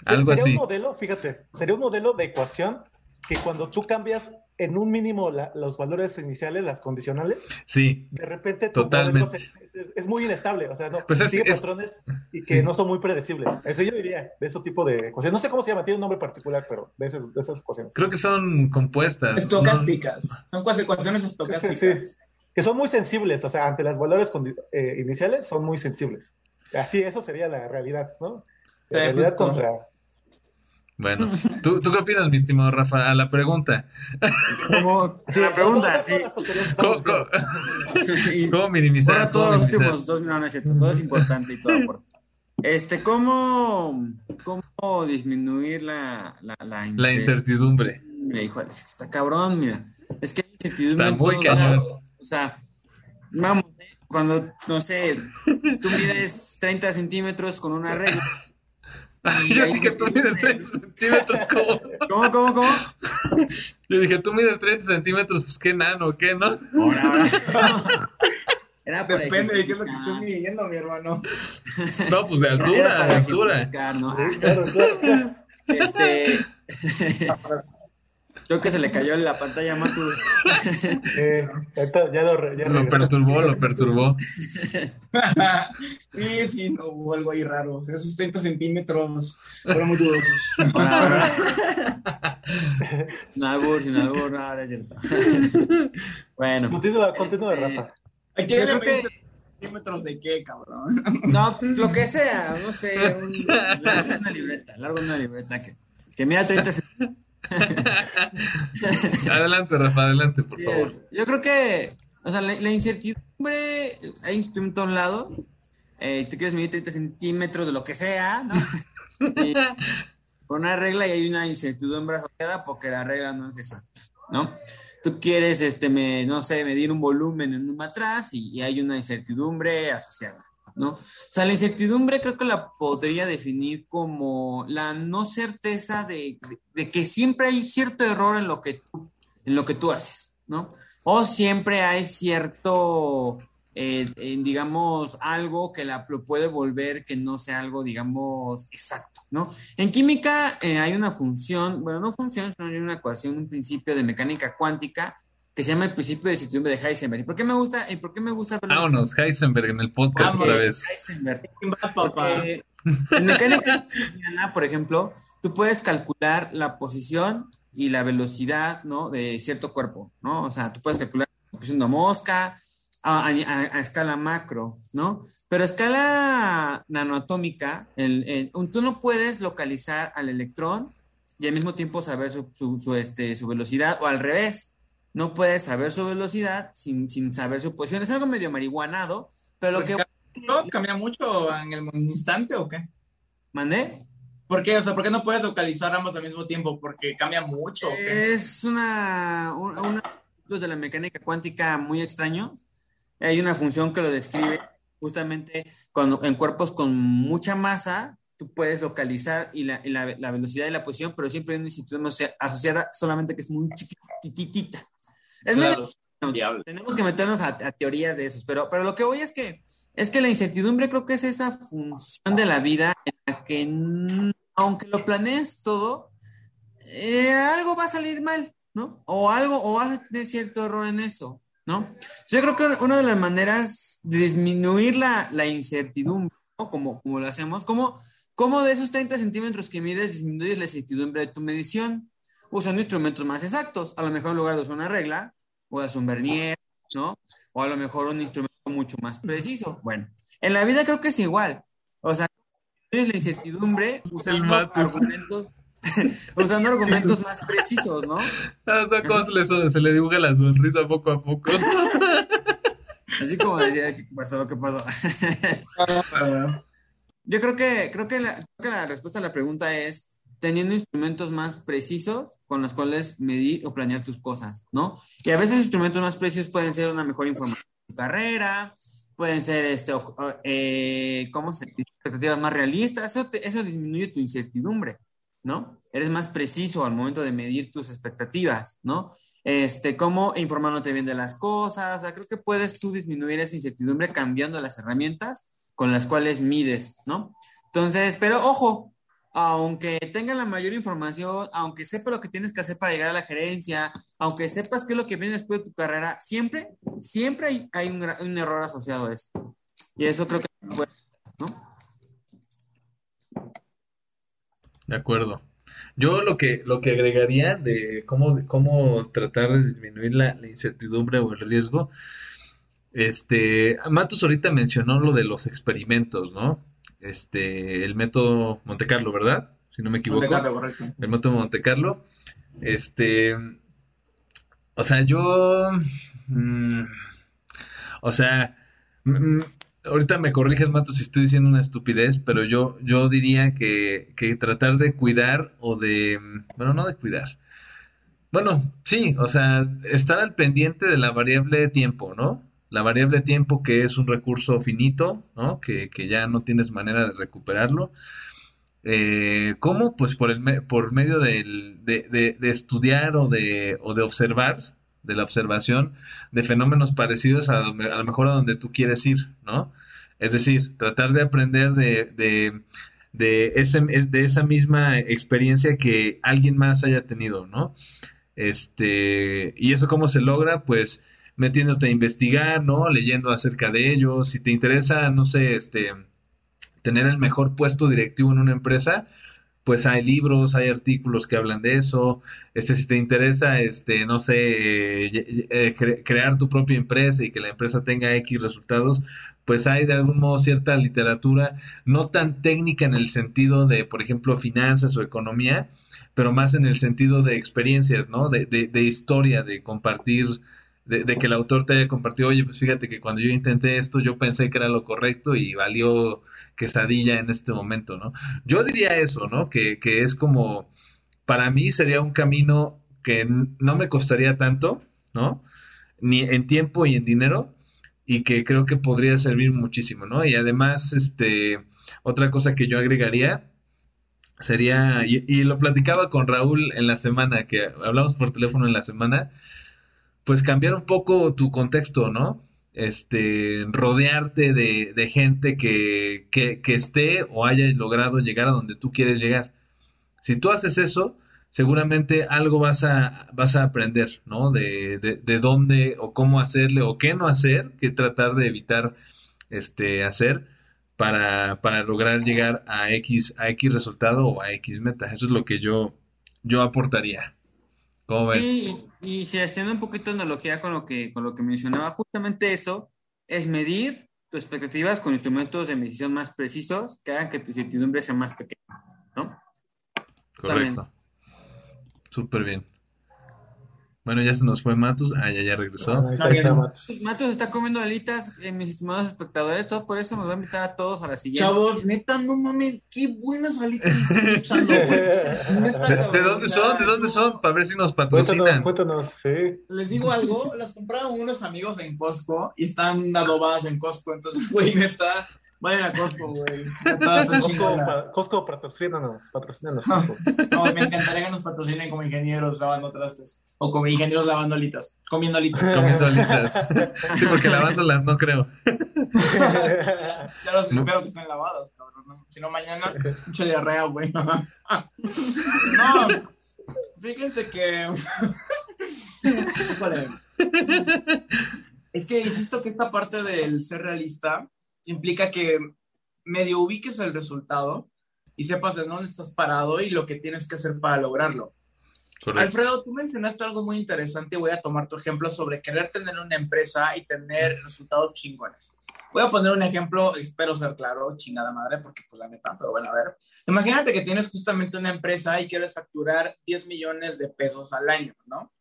Algo sería así. un modelo, fíjate, sería un modelo de ecuación que cuando tú cambias en un mínimo la, los valores iniciales, las condicionales, sí, de repente tu totalmente. Es, es, es, muy inestable, o sea, no, pues es, sigue patrones y que sí. no son muy predecibles. Eso yo diría, de ese tipo de ecuaciones. No sé cómo se llama, tiene un nombre particular, pero de esas, de esas ecuaciones. Creo que son compuestas. Estocásticas, ¿no? son ecuaciones estocásticas. Sí, que son muy sensibles, o sea, ante las valores eh, iniciales son muy sensibles. Así, eso sería la realidad, ¿no? La realidad contra bueno, ¿tú, ¿tú qué opinas, mi estimado Rafa? A la pregunta. ¿Cómo? Sí, la pregunta, sí. ¿Cómo, cómo, ¿Cómo minimizar? Ahora todos los últimos dos, no, no es cierto, todo es importante y todo por... Este, ¿cómo, cómo disminuir la, la, la, la incertidumbre? Mira, híjole, está cabrón, mira. Es que hay incertidumbre está muy cabrón. O sea, vamos, cuando, no sé, tú mides 30 centímetros con una regla yo dije, tú mides 30 centímetros, ¿cómo? ¿Cómo, cómo, cómo? Yo dije, tú mides 30 centímetros, pues qué nano, ¿qué, no? Ahora, ahora. Era Depende de qué es lo que estés midiendo, mi hermano. No, pues de altura, de altura. ¿no? Claro, claro. Este. Creo que se le cayó en la pantalla a Matus. Eh, ya lo, ya lo perturbó, lo perturbó. sí, sí, no, hubo algo ahí raro. Esos 30 centímetros fueron muy dudosos. sin albur, sin albur, nada, es cierto. bueno. Continúa, continúa, Rafa. Hay que ver que... centímetros de qué, cabrón. No, lo que sea, no sé, un, largo una libreta, largo una libreta que, que mida 30 centímetros. adelante, Rafa, adelante, por favor. Yo creo que, o sea, la, la incertidumbre hay en todos lados. Eh, tú quieres medir 30 centímetros de lo que sea, ¿no? y, con una regla y hay una incertidumbre asociada porque la regla no es esa, ¿no? Tú quieres, este, me, no sé, medir un volumen en un matraz y, y hay una incertidumbre asociada. ¿No? O sea, la incertidumbre creo que la podría definir como la no certeza de, que siempre hay cierto error en lo que tú, en lo que tú haces, ¿no? O siempre hay cierto, eh, digamos, algo que la puede volver que no sea algo, digamos, exacto, ¿no? En química eh, hay una función, bueno, no función, sino hay una ecuación, un principio de mecánica cuántica que se llama el principio de certidumbre de Heisenberg. ¿Y por qué me gusta? ¿Y por qué me gusta? Vámonos, Heisenberg en el podcast Vamos, otra vez. Heisenberg. Porque en mecánica por ejemplo, tú puedes calcular la posición y la velocidad, ¿no? De cierto cuerpo, ¿no? O sea, tú puedes calcular la posición de una mosca a, a, a, escala macro, ¿no? Pero a escala nanoatómica, el, el, tú no puedes localizar al electrón y al mismo tiempo saber su, su, su, este, su velocidad o al revés no puedes saber su velocidad sin, sin, saber su posición. Es algo medio marihuanado, pero lo que... ¿No cambia mucho en el instante o qué? ¿Mandé? ¿Por qué? O sea, ¿por qué no puedes localizar ambos al mismo tiempo? Porque cambia mucho. ¿o qué? Es una, una, una de la mecánica cuántica muy extraño. Hay una función que lo describe justamente cuando en cuerpos con mucha masa, tú puedes localizar y la, y la, la velocidad y la posición, pero siempre hay una institución asociada solamente que es muy chiquitita. Es claro, muy, tenemos que meternos a, a, teorías de esos, pero, pero lo que voy es que es que la incertidumbre creo que es esa función de la vida en la que aunque lo planees todo, eh, algo va a salir mal, ¿no? O algo, o vas a tener cierto error en eso, ¿no? ¿no? Yo creo que una de las maneras de disminuir la, la incertidumbre, ¿no? Como, como lo hacemos, como, como de esos 30 centímetros que mides disminuyes la incertidumbre de tu medición, usando instrumentos más exactos. A lo mejor en lugar de usar una regla, usas un vernier, ¿no? O a lo mejor un instrumento mucho más preciso. Bueno, en la vida creo que es igual. O sea, la incertidumbre usando argumentos, usando argumentos más precisos, ¿no? O sea, cómo se le, se le dibuja la sonrisa poco a poco. Así como decía, ¿qué pasó? ¿Qué pasó? Yo creo que, creo que, la, creo que la respuesta a la pregunta es teniendo instrumentos más precisos con los cuales medir o planear tus cosas, ¿no? Y a veces instrumentos más precisos pueden ser una mejor información de tu carrera, pueden ser, este, eh, ¿cómo se dice? Expectativas más realistas, eso, eso disminuye tu incertidumbre, ¿no? Eres más preciso al momento de medir tus expectativas, ¿no? Este, cómo informándote bien de las cosas, o sea, creo que puedes tú disminuir esa incertidumbre cambiando las herramientas con las cuales mides, ¿no? Entonces, pero ojo, aunque tenga la mayor información, aunque sepa lo que tienes que hacer para llegar a la gerencia, aunque sepas qué es lo que viene después de tu carrera, siempre, siempre hay, un, error asociado a eso. Y eso creo que ¿no? De acuerdo. Yo lo que, lo que agregaría de cómo, cómo tratar de disminuir la, la incertidumbre o el riesgo, este, Matos ahorita mencionó lo de los experimentos, ¿no? Este, el método Monte Carlo, ¿verdad? Si no me equivoco. Monte Carlo, correcto. El método Monte Carlo. Este, o sea, yo, mmm, o sea, mmm, ahorita me corriges, Mato, si estoy diciendo una estupidez, pero yo, yo diría que, que tratar de cuidar o de, bueno, no de cuidar. Bueno, sí, o sea, estar al pendiente de la variable tiempo, ¿no? La variable tiempo que es un recurso finito, ¿no? que, que ya no tienes manera de recuperarlo. Eh, ¿Cómo? Pues por, el, por medio del, de, de, de, estudiar o de, o de observar, de la observación de fenómenos parecidos a, a lo mejor a donde tú quieres ir, ¿no? Es decir, tratar de aprender de, de, de, ese, de esa misma experiencia que alguien más haya tenido, ¿no? Este, y eso cómo se logra, pues metiéndote a investigar, ¿no? Leyendo acerca de ellos. Si te interesa, no sé, este, tener el mejor puesto directivo en una empresa, pues hay libros, hay artículos que hablan de eso. Este, si te interesa, este, no sé, eh, eh, cre crear tu propia empresa y que la empresa tenga X resultados, pues hay de algún modo cierta literatura, no tan técnica en el sentido de, por ejemplo, finanzas o economía, pero más en el sentido de experiencias, ¿no? De, de, de historia, de compartir de, que el autor te haya compartido, oye, pues fíjate que cuando yo intenté esto, yo pensé que era lo correcto y valió quesadilla en este momento, ¿no? Yo diría eso, ¿no? Que, que es como, para mí sería un camino que no me costaría tanto, ¿no? Ni en tiempo y en dinero, y que creo que podría servir muchísimo, ¿no? Y además, este, otra cosa que yo agregaría sería, y, y lo platicaba con Raúl en la semana, que hablamos por teléfono en la semana, pues cambiar un poco tu contexto, ¿no? Este, rodearte de, de gente que, que, esté o haya logrado llegar a donde tú quieres llegar. Si tú haces eso, seguramente algo vas a, vas a aprender, ¿no? De, de, de dónde o cómo hacerle o qué no hacer, qué tratar de evitar este, hacer para, para lograr llegar a X, a X resultado o a X meta. Eso es lo que yo, yo aportaría. ¿Cómo ven? Y, y si haciendo un poquito de analogía con lo que, con lo que mencionaba, justamente eso es medir tus expectativas con instrumentos de medición más precisos que hagan que tu incertidumbre sea más pequeña, ¿no? Correcto. Súper bien. Bueno, ya se nos fue Matus. Ah, ya, ya regresó. Ah, ahí está, ahí está Matus. Matus está comiendo alitas, eh, mis estimados espectadores. Todo por eso me va a invitar a todos a la siguiente. Chavos, neta, no mames, qué buenas alitas están. Neta, ¿De, dónde son? ¿De dónde son? Para ver si nos patrocinan. Cuéntanos, cuéntanos, sí. Les digo algo, las compraron unos amigos en Costco y están adobadas en Costco. Entonces, güey, neta, vayan a Costco, güey. Costco, Costco, patrocínanos, patrocínanos, Costco. No, me encantaría que nos patrocinen como ingenieros lavando trastes. O como ingenieros lavando alitas. Comiendo alitas. Comiendo alitas. Sí, porque lavándolas no creo. Ya los espero que estén lavadas, cabrón. Si no, mañana, mucha diarrea, güey. No, fíjense que es que insisto que esta parte del ser realista implica que medio ubiques el resultado y sepas de dónde estás parado y lo que tienes que hacer para lograrlo. Alfredo, tú mencionaste algo muy interesante y voy a tomar tu ejemplo sobre querer tener una empresa y tener resultados chingones. Voy a poner un ejemplo, espero ser claro, chingada madre, porque pues la neta, pero bueno, a ver. Imagínate que tienes justamente una empresa y quieres facturar 10 millones de pesos al año, ¿no?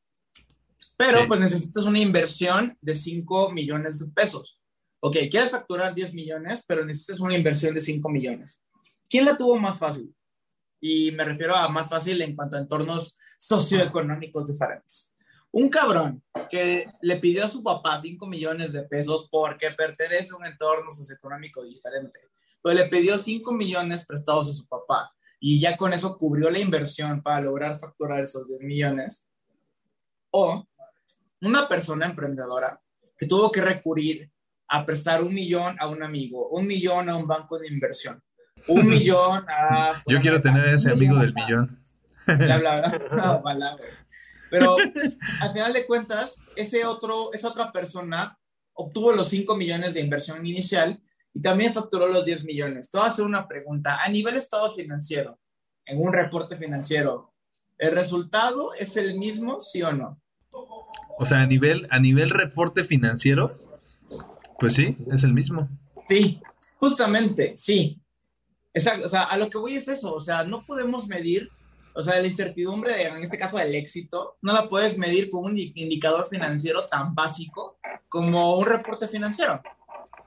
Pero pues necesitas una inversión de 5 millones de pesos. Ok, quieres facturar 10 millones, pero necesitas una inversión de 5 millones. ¿Quién la tuvo más fácil? Y me refiero a más fácil en cuanto a entornos socioeconómicos diferentes un cabrón que le pidió a su papá 5 millones de pesos porque pertenece a un entorno socioeconómico diferente, pero le pidió 5 millones prestados a su papá y ya con eso cubrió la inversión para lograr facturar esos 10 millones. O una persona emprendedora que tuvo que recurrir a prestar un millón a un amigo, un millón a un banco de inversión, un millón a... Yo quiero tener ese amigo del millón. Bla, bla, bla. Pero al final de cuentas, ese otro, esa otra persona obtuvo los 5 millones de inversión inicial y también facturó los 10 millones. Te voy a hacer una pregunta. A nivel estado financiero, en un reporte financiero, ¿el resultado es el mismo, sí o no? O sea, a nivel, a nivel reporte financiero, pues sí, es el mismo. Sí, justamente, sí. Exacto, o sea, a lo que voy es eso, o sea, no podemos medir o sea, la incertidumbre, en este caso del éxito, no la puedes medir con un indicador financiero tan básico como un reporte financiero.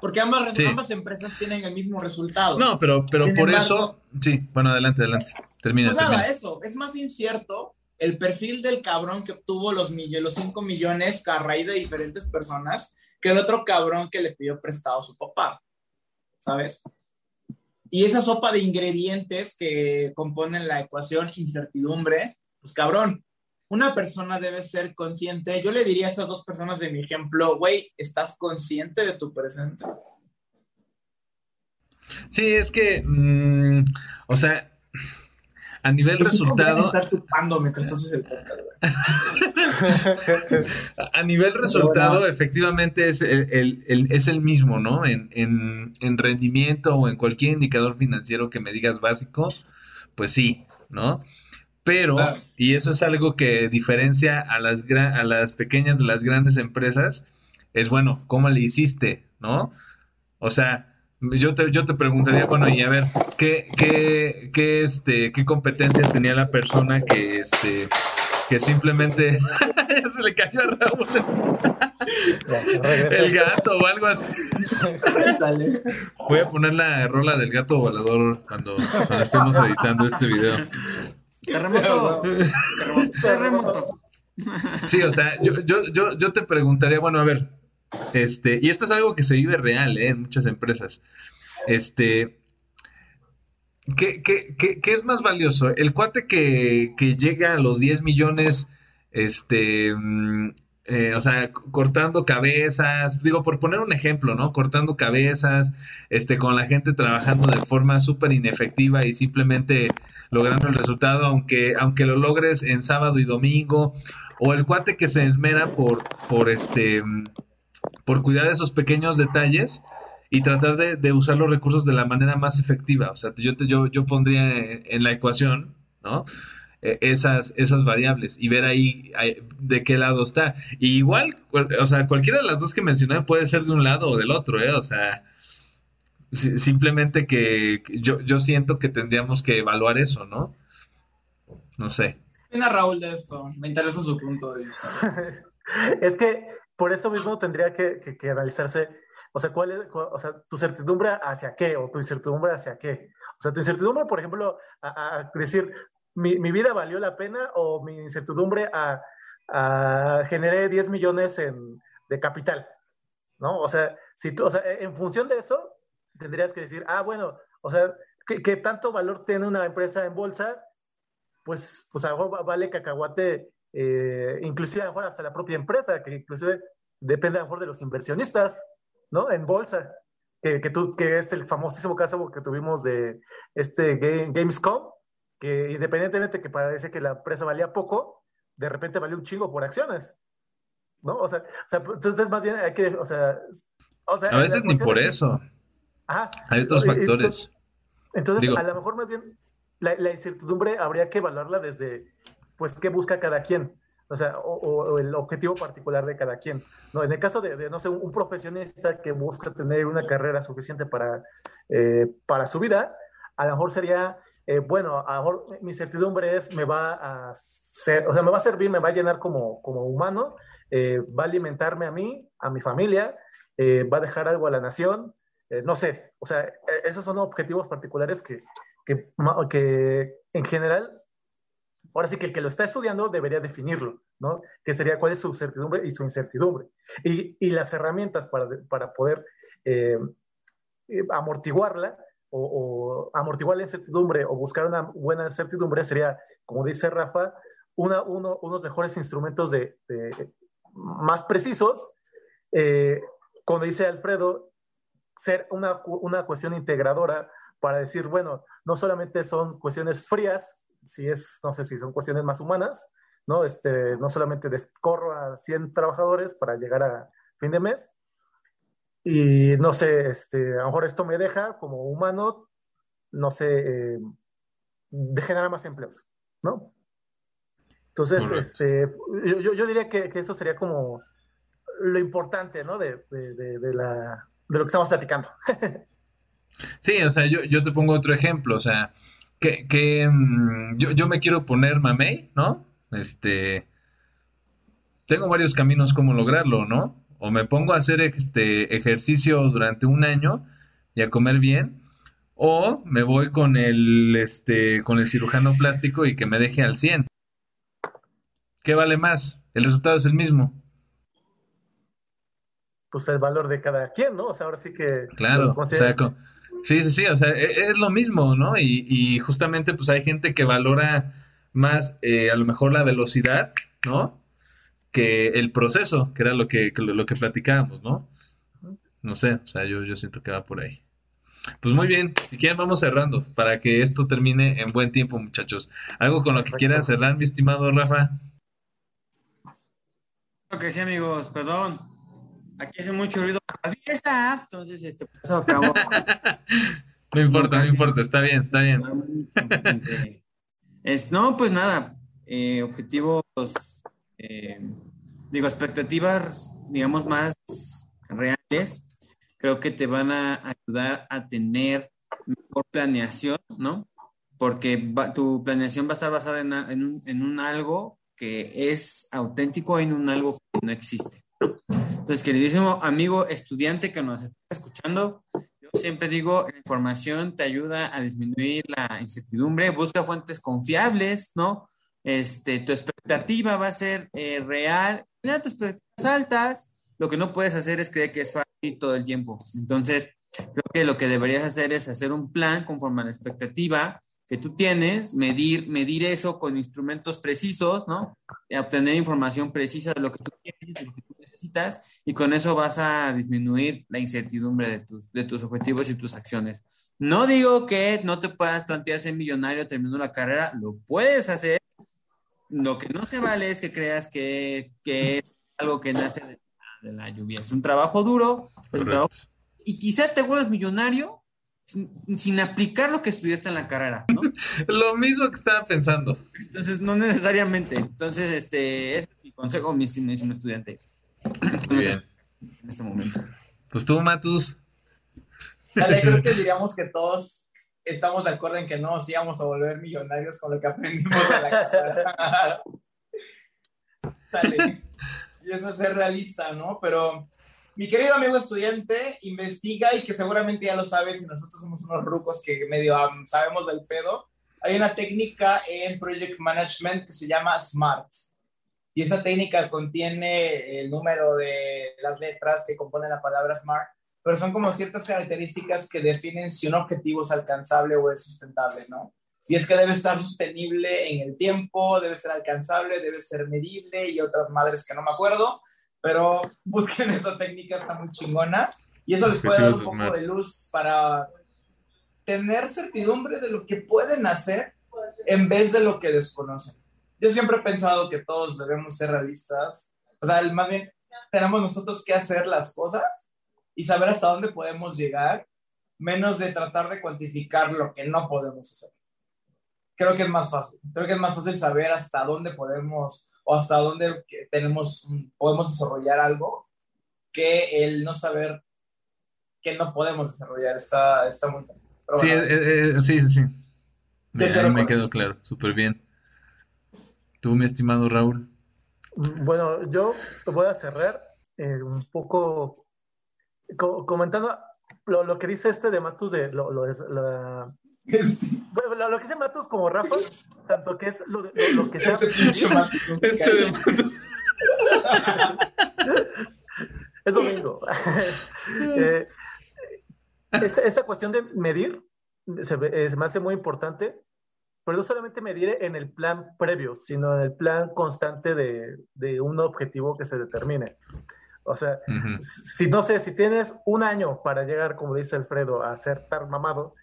Porque ambas, ambas empresas tienen el mismo resultado. No, pero, pero por eso. Sí, bueno, adelante, adelante. Termina. Pues nada, eso. Es más incierto el perfil del cabrón que obtuvo los, los 5 millones a raíz de diferentes personas que el otro cabrón que le pidió prestado a su papá. ¿Sabes? Y esa sopa de ingredientes que componen la ecuación incertidumbre, pues cabrón, una persona debe ser consciente. Yo le diría a estas dos personas de mi ejemplo, güey, ¿estás consciente de tu presente? Sí, es que, mm, o sea, a nivel resultado. a nivel resultado, efectivamente es el, es el mismo, ¿no? En, en, rendimiento o en cualquier indicador financiero que me digas básico, pues sí, ¿no? Pero, y eso es algo que diferencia a las, a las pequeñas de las grandes empresas, es bueno, ¿cómo le hiciste, ¿no? O sea, yo te, yo te preguntaría, bueno, y a ver, ¿qué, qué, qué, este, qué competencias tenía la persona que, este, que simplemente ya se le cayó a Raúl el gato o algo así. Voy a poner la rola del gato volador cuando, cuando estemos editando este video. Terremoto. Terremoto. Terremoto. Sí, o sea, yo, yo, yo, yo te preguntaría, bueno, a ver, este, y esto es algo que se vive real ¿eh? en muchas empresas. Este, ¿qué, es más valioso? ¿El cuate que, llega a los 10 millones, este, mm, eh, o sea, cortando cabezas, digo, por poner un ejemplo, ¿no? Cortando cabezas, este, con la gente trabajando de forma súper inefectiva y simplemente logrando el resultado, aunque, aunque lo logres en sábado y domingo, o el cuate que se esmera por, por este por cuidar esos pequeños detalles y tratar de, usar los recursos de la manera más efectiva. O sea, yo, yo, yo pondría en la ecuación, ¿no? E, esas, esas variables y ver ahí, de qué lado está. Y igual, o sea, cualquiera de las dos que mencioné puede ser de un lado o del otro, ¿eh? O sea, simplemente que yo, yo siento que tendríamos que evaluar eso, ¿no? No sé. ¿Qué Raúl de esto? Me interesa su punto de vista. es que por eso mismo tendría que, analizarse, o sea, cuál es, o sea, tu certidumbre hacia qué, o tu incertidumbre hacia qué. O sea, tu incertidumbre, por ejemplo, a, decir, mi, vida valió la pena, o mi incertidumbre a, generé 10 millones de capital, ¿no? O sea, si tú, o sea, en función de eso, tendrías que decir, ah, bueno, o sea, ¿qué, tanto valor tiene una empresa en bolsa? Pues, pues a lo mejor vale cacahuate eh, inclusive a lo mejor hasta la propia empresa, que inclusive depende a lo mejor de los inversionistas, ¿no? En bolsa, que, que, tú, que es el famosísimo caso que tuvimos de este Game, Gamescom, que independientemente que parece que la empresa valía poco, de repente valió un chingo por acciones. ¿No? O sea, o sea pues, entonces más bien hay que, o sea, o sea A veces ni por que, eso. Ajá, Hay otros factores. Entonces, a lo mejor más bien la, la incertidumbre habría que evaluarla desde, pues, qué busca cada quien. O sea, o, o- el objetivo particular de cada quien. No, en el caso de, de, no sé, un, profesionista que busca tener una carrera suficiente para, eh, para su vida, a lo mejor sería, eh, bueno, a lo mejor mi incertidumbre es, me va a ser, o sea, me va a servir, me va a llenar como, como humano, eh, va a alimentarme a mí, a mi familia, eh, va a dejar algo a la nación, eh, no sé, o sea, eh, esos son objetivos particulares que, que, que en general ahora sí que el que lo está estudiando debería definirlo, ¿no? Que sería cuál es su certidumbre y su incertidumbre. Y, y las herramientas para, para poder eh, eh, amortiguarla o, amortiguar la incertidumbre o buscar una buena certidumbre sería, como dice Rafa, una, uno, unos mejores instrumentos de, más precisos. Eh, como dice Alfredo, ser una, una cuestión integradora para decir, bueno, no solamente son cuestiones frías, si es, no sé si son cuestiones más humanas, ¿no? Este, no solamente descorro a 100 trabajadores para llegar a fin de mes, y no sé, este, a lo mejor esto me deja como humano, no sé, eh, de generar más empleos, ¿no? Entonces, este, yo, yo- diría que, que eso sería como lo importante, ¿no? De, de- de- de la, de lo que estamos platicando. Sí, o sea, yo, yo te pongo otro ejemplo, o sea, que, que mm, yo, yo me quiero poner mamey, ¿no? Este, tengo varios caminos como lograrlo, ¿no? O me pongo a hacer este ejercicio durante un año y a comer bien, o me voy con el, este, con el cirujano plástico y que me deje al 100. ¿Qué vale más? El resultado es el mismo. Pues el valor de cada quien, ¿no? O sea, ahora sí que... Claro, o sea, sí, sí, sí, o sea, e- es, lo mismo, ¿no? Y, y justamente pues hay gente que valora más eh, a lo mejor la velocidad, ¿no? Que el proceso, que era lo que, que lo, lo que platicábamos, ¿no? No sé, o sea, yo, yo siento que va por ahí. Pues muy bien, si quieren vamos cerrando para que esto termine en buen tiempo, muchachos. ¿Algo con lo que Perfecto. quieran cerrar, mi estimado Rafa? Creo que sí, amigos, perdón. Aquí hace mucho ruido la fiesta. Entonces, este, por eso acabo. No importa, no importa, está bien, está bien. Es- no, pues nada, eh, objetivos, eh, digo, expectativas, digamos, más reales, creo que te van a ayudar a tener mejor planeación, ¿no? Porque va- tu planeación va a estar basada en, en un, en un algo que es auténtico, en un algo que no existe. Entonces, queridísimo amigo estudiante que nos está escuchando, yo siempre digo, la información te ayuda a disminuir la incertidumbre, busca fuentes confiables, ¿no? Este, tu expectativa va a ser eh, real, mira tus expectativas altas, lo que no puedes hacer es creer que es fácil todo el tiempo. Entonces, creo que lo que deberías hacer es hacer un plan conforme a la expectativa que tú tienes, medir, medir eso con instrumentos precisos, ¿no? Y obtener información precisa de lo que tú quieres, de lo que tú necesitas, y con eso vas a disminuir la incertidumbre de tus, de tus objetivos y tus acciones. No digo que no te puedas plantear ser millonario terminando la carrera, lo puedes hacer. Lo que no se vale es que creas que, que es algo que nace de, de la lluvia. Es un trabajo duro, un trabajo y quizá te vuelvas millonario sin, sin aplicar lo que estudiaste en la carrera, ¿no? Lo mismo que estaba pensando. Entonces, no necesariamente. Entonces, este es mi consejo, mi estimísimo estudiante, Muy bien. en este momento. Pues tú, Matus, Dale, creo que diríamos que todos estamos de acuerdo en que no nos íbamos a volver millonarios con lo que aprendimos en la carrera. Dale. Y eso es ser realista, ¿no? Pero mi querido amigo estudiante, investiga y que seguramente ya lo sabes y nosotros somos unos rucos que medio um, sabemos del pedo. Hay una técnica en Project Management que se llama SMART. Y esa técnica contiene el número de las letras que componen la palabra SMART pero son como ciertas características que definen si un objetivo es alcanzable o es sustentable, ¿no? Y es que debe estar sostenible en el tiempo, debe ser alcanzable, debe ser medible y otras madres que no me acuerdo, pero busquen esa técnica, está muy chingona y eso les puede dar un poco de luz para tener certidumbre de lo que pueden hacer en vez de lo que desconocen. Yo siempre he pensado que todos debemos ser realistas. O sea, más bien, tenemos nosotros que hacer las cosas y saber hasta dónde podemos llegar, menos de tratar de cuantificar lo que no podemos hacer. Creo que es más fácil. Creo que es más fácil saber hasta dónde podemos o hasta dónde tenemos, podemos desarrollar algo que el no saber que no podemos desarrollar. Está, está muy fácil. sí, eh, eh, sí, sí, Me, me quedó claro, súper bien. Tú, mi estimado Raúl. Bueno, yo voy a cerrar eh, un poco comentando lo, que dice este de Matus de lo, lo, es, la, este. bueno, lo, que dice Matus como Rafa, tanto que es lo, lo que sea. Este, este de Matus. es domingo. eh, esta, esta, cuestión de medir se, eh, se, me hace muy importante, pero no solamente medir en el plan previo, sino en el plan constante de, de un objetivo que se determine. O sea, si no sé, si tienes un año para llegar, como dice Alfredo, a ser tan mamado,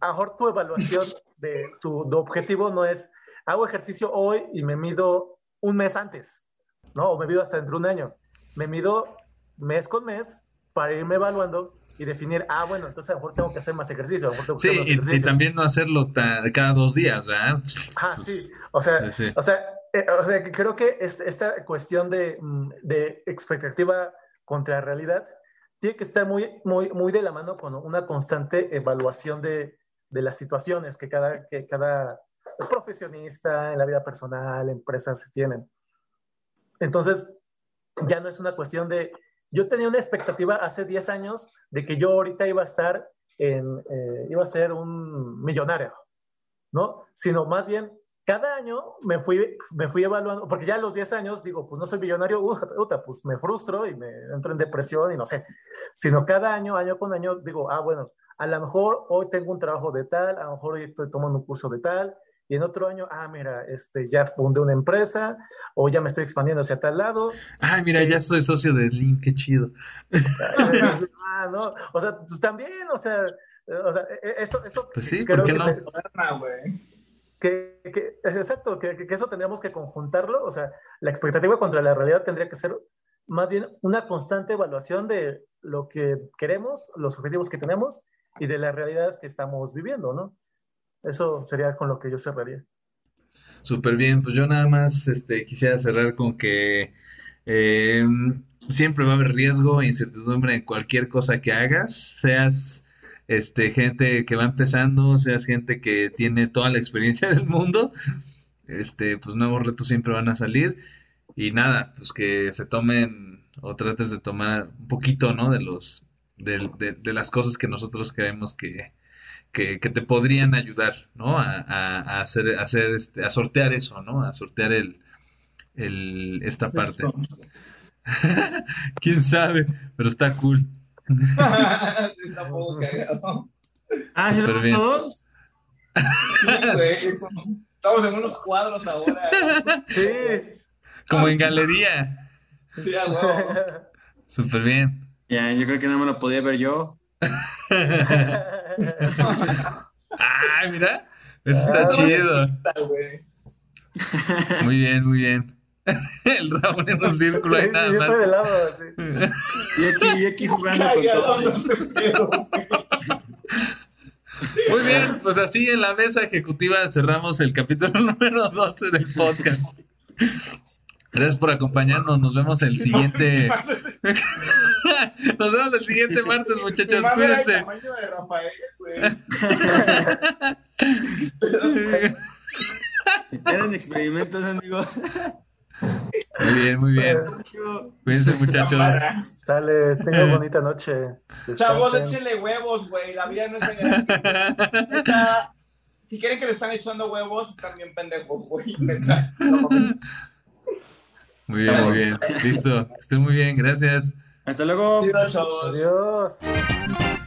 a lo mejor tu evaluación de tu objetivo no es, hago ejercicio hoy y me mido un mes antes, ¿no? O me mido hasta dentro de un año. Me mido mes con mes para irme evaluando y definir, ah, bueno, entonces a lo mejor tengo que hacer más ejercicio. sí, y, también no hacerlo cada dos días, ¿verdad? Ah, sí. O sea, o sea eh, o sea, creo que esta cuestión de, mm, de, expectativa contra realidad tiene que estar muy, muy, muy de la mano con una constante evaluación de, de las situaciones que cada, que cada profesionista en la vida personal, empresas tienen. Entonces, ya no es una cuestión de, yo tenía una expectativa hace 10 años de que yo ahorita iba a estar en, eh, iba a ser un millonario, ¿no? Sino más bien, cada año me fui, me fui evaluando, porque ya a los 10 años digo, pues no soy millonario, pues me frustro y me entro en depresión y no sé, sino cada año, año con año, digo, ah, bueno, a lo mejor hoy tengo un trabajo de tal, a lo mejor hoy estoy tomando un curso de tal, y en otro año, ah, mira, este, ya fundé una empresa, o ya me estoy expandiendo hacia tal lado. Ay, mira, ya eh, soy socio de Link, qué chido. ah, no, o sea, pues también, o sea, o sea, e, eso, eso. Pues sí, ¿por qué no? que, que, exacto, que, que, eso tendríamos que conjuntarlo, o sea, la expectativa contra la realidad tendría que ser más bien una constante evaluación de lo que queremos, los objetivos que tenemos y de las realidades que estamos viviendo, ¿no? Eso sería con lo que yo cerraría. Súper bien, pues yo nada más este, quisiera cerrar con que eh, siempre va a haber riesgo e incertidumbre en cualquier cosa que hagas, seas este, gente que va empezando, seas gente que tiene toda la experiencia del mundo, este, pues nuevos retos siempre van a salir y nada, pues que se tomen o trates de tomar un poquito, ¿no? De los, de, de, las cosas que nosotros creemos que, que, te podrían ayudar, ¿no? A, a, hacer, a hacer este, a sortear eso, ¿no? A sortear el, el esta parte. ¿Quién sabe? Pero está cool. Está poco cagado. Ah, ¿se lo todos? Estamos en unos cuadros ahora. Sí. Como en galería. Sí, a huevo. Súper bien. Ya, yo creo que no me lo podía ver yo. ah, mira. Eso está ah, chido. Muy bien, muy bien. el Raúl en un círculo ahí nada yo estoy de lado, sí. y aquí, y aquí jugando con Muy bien, pues así en la mesa ejecutiva cerramos el capítulo número 12 del podcast. Gracias por acompañarnos. Nos vemos el siguiente. Nos vemos el siguiente martes, muchachos. Cuídense. Eran experimentos, amigos. Muy bien, muy bien. Cuídense, muchachos. Dale, tenga bonita noche. Chavos, échenle huevos, güey. La vida no es Si quieren que le están echando huevos, están bien pendejos, güey. Muy bien, muy bien. Listo. Estén muy bien. Gracias. Hasta luego. Adiós. Adiós.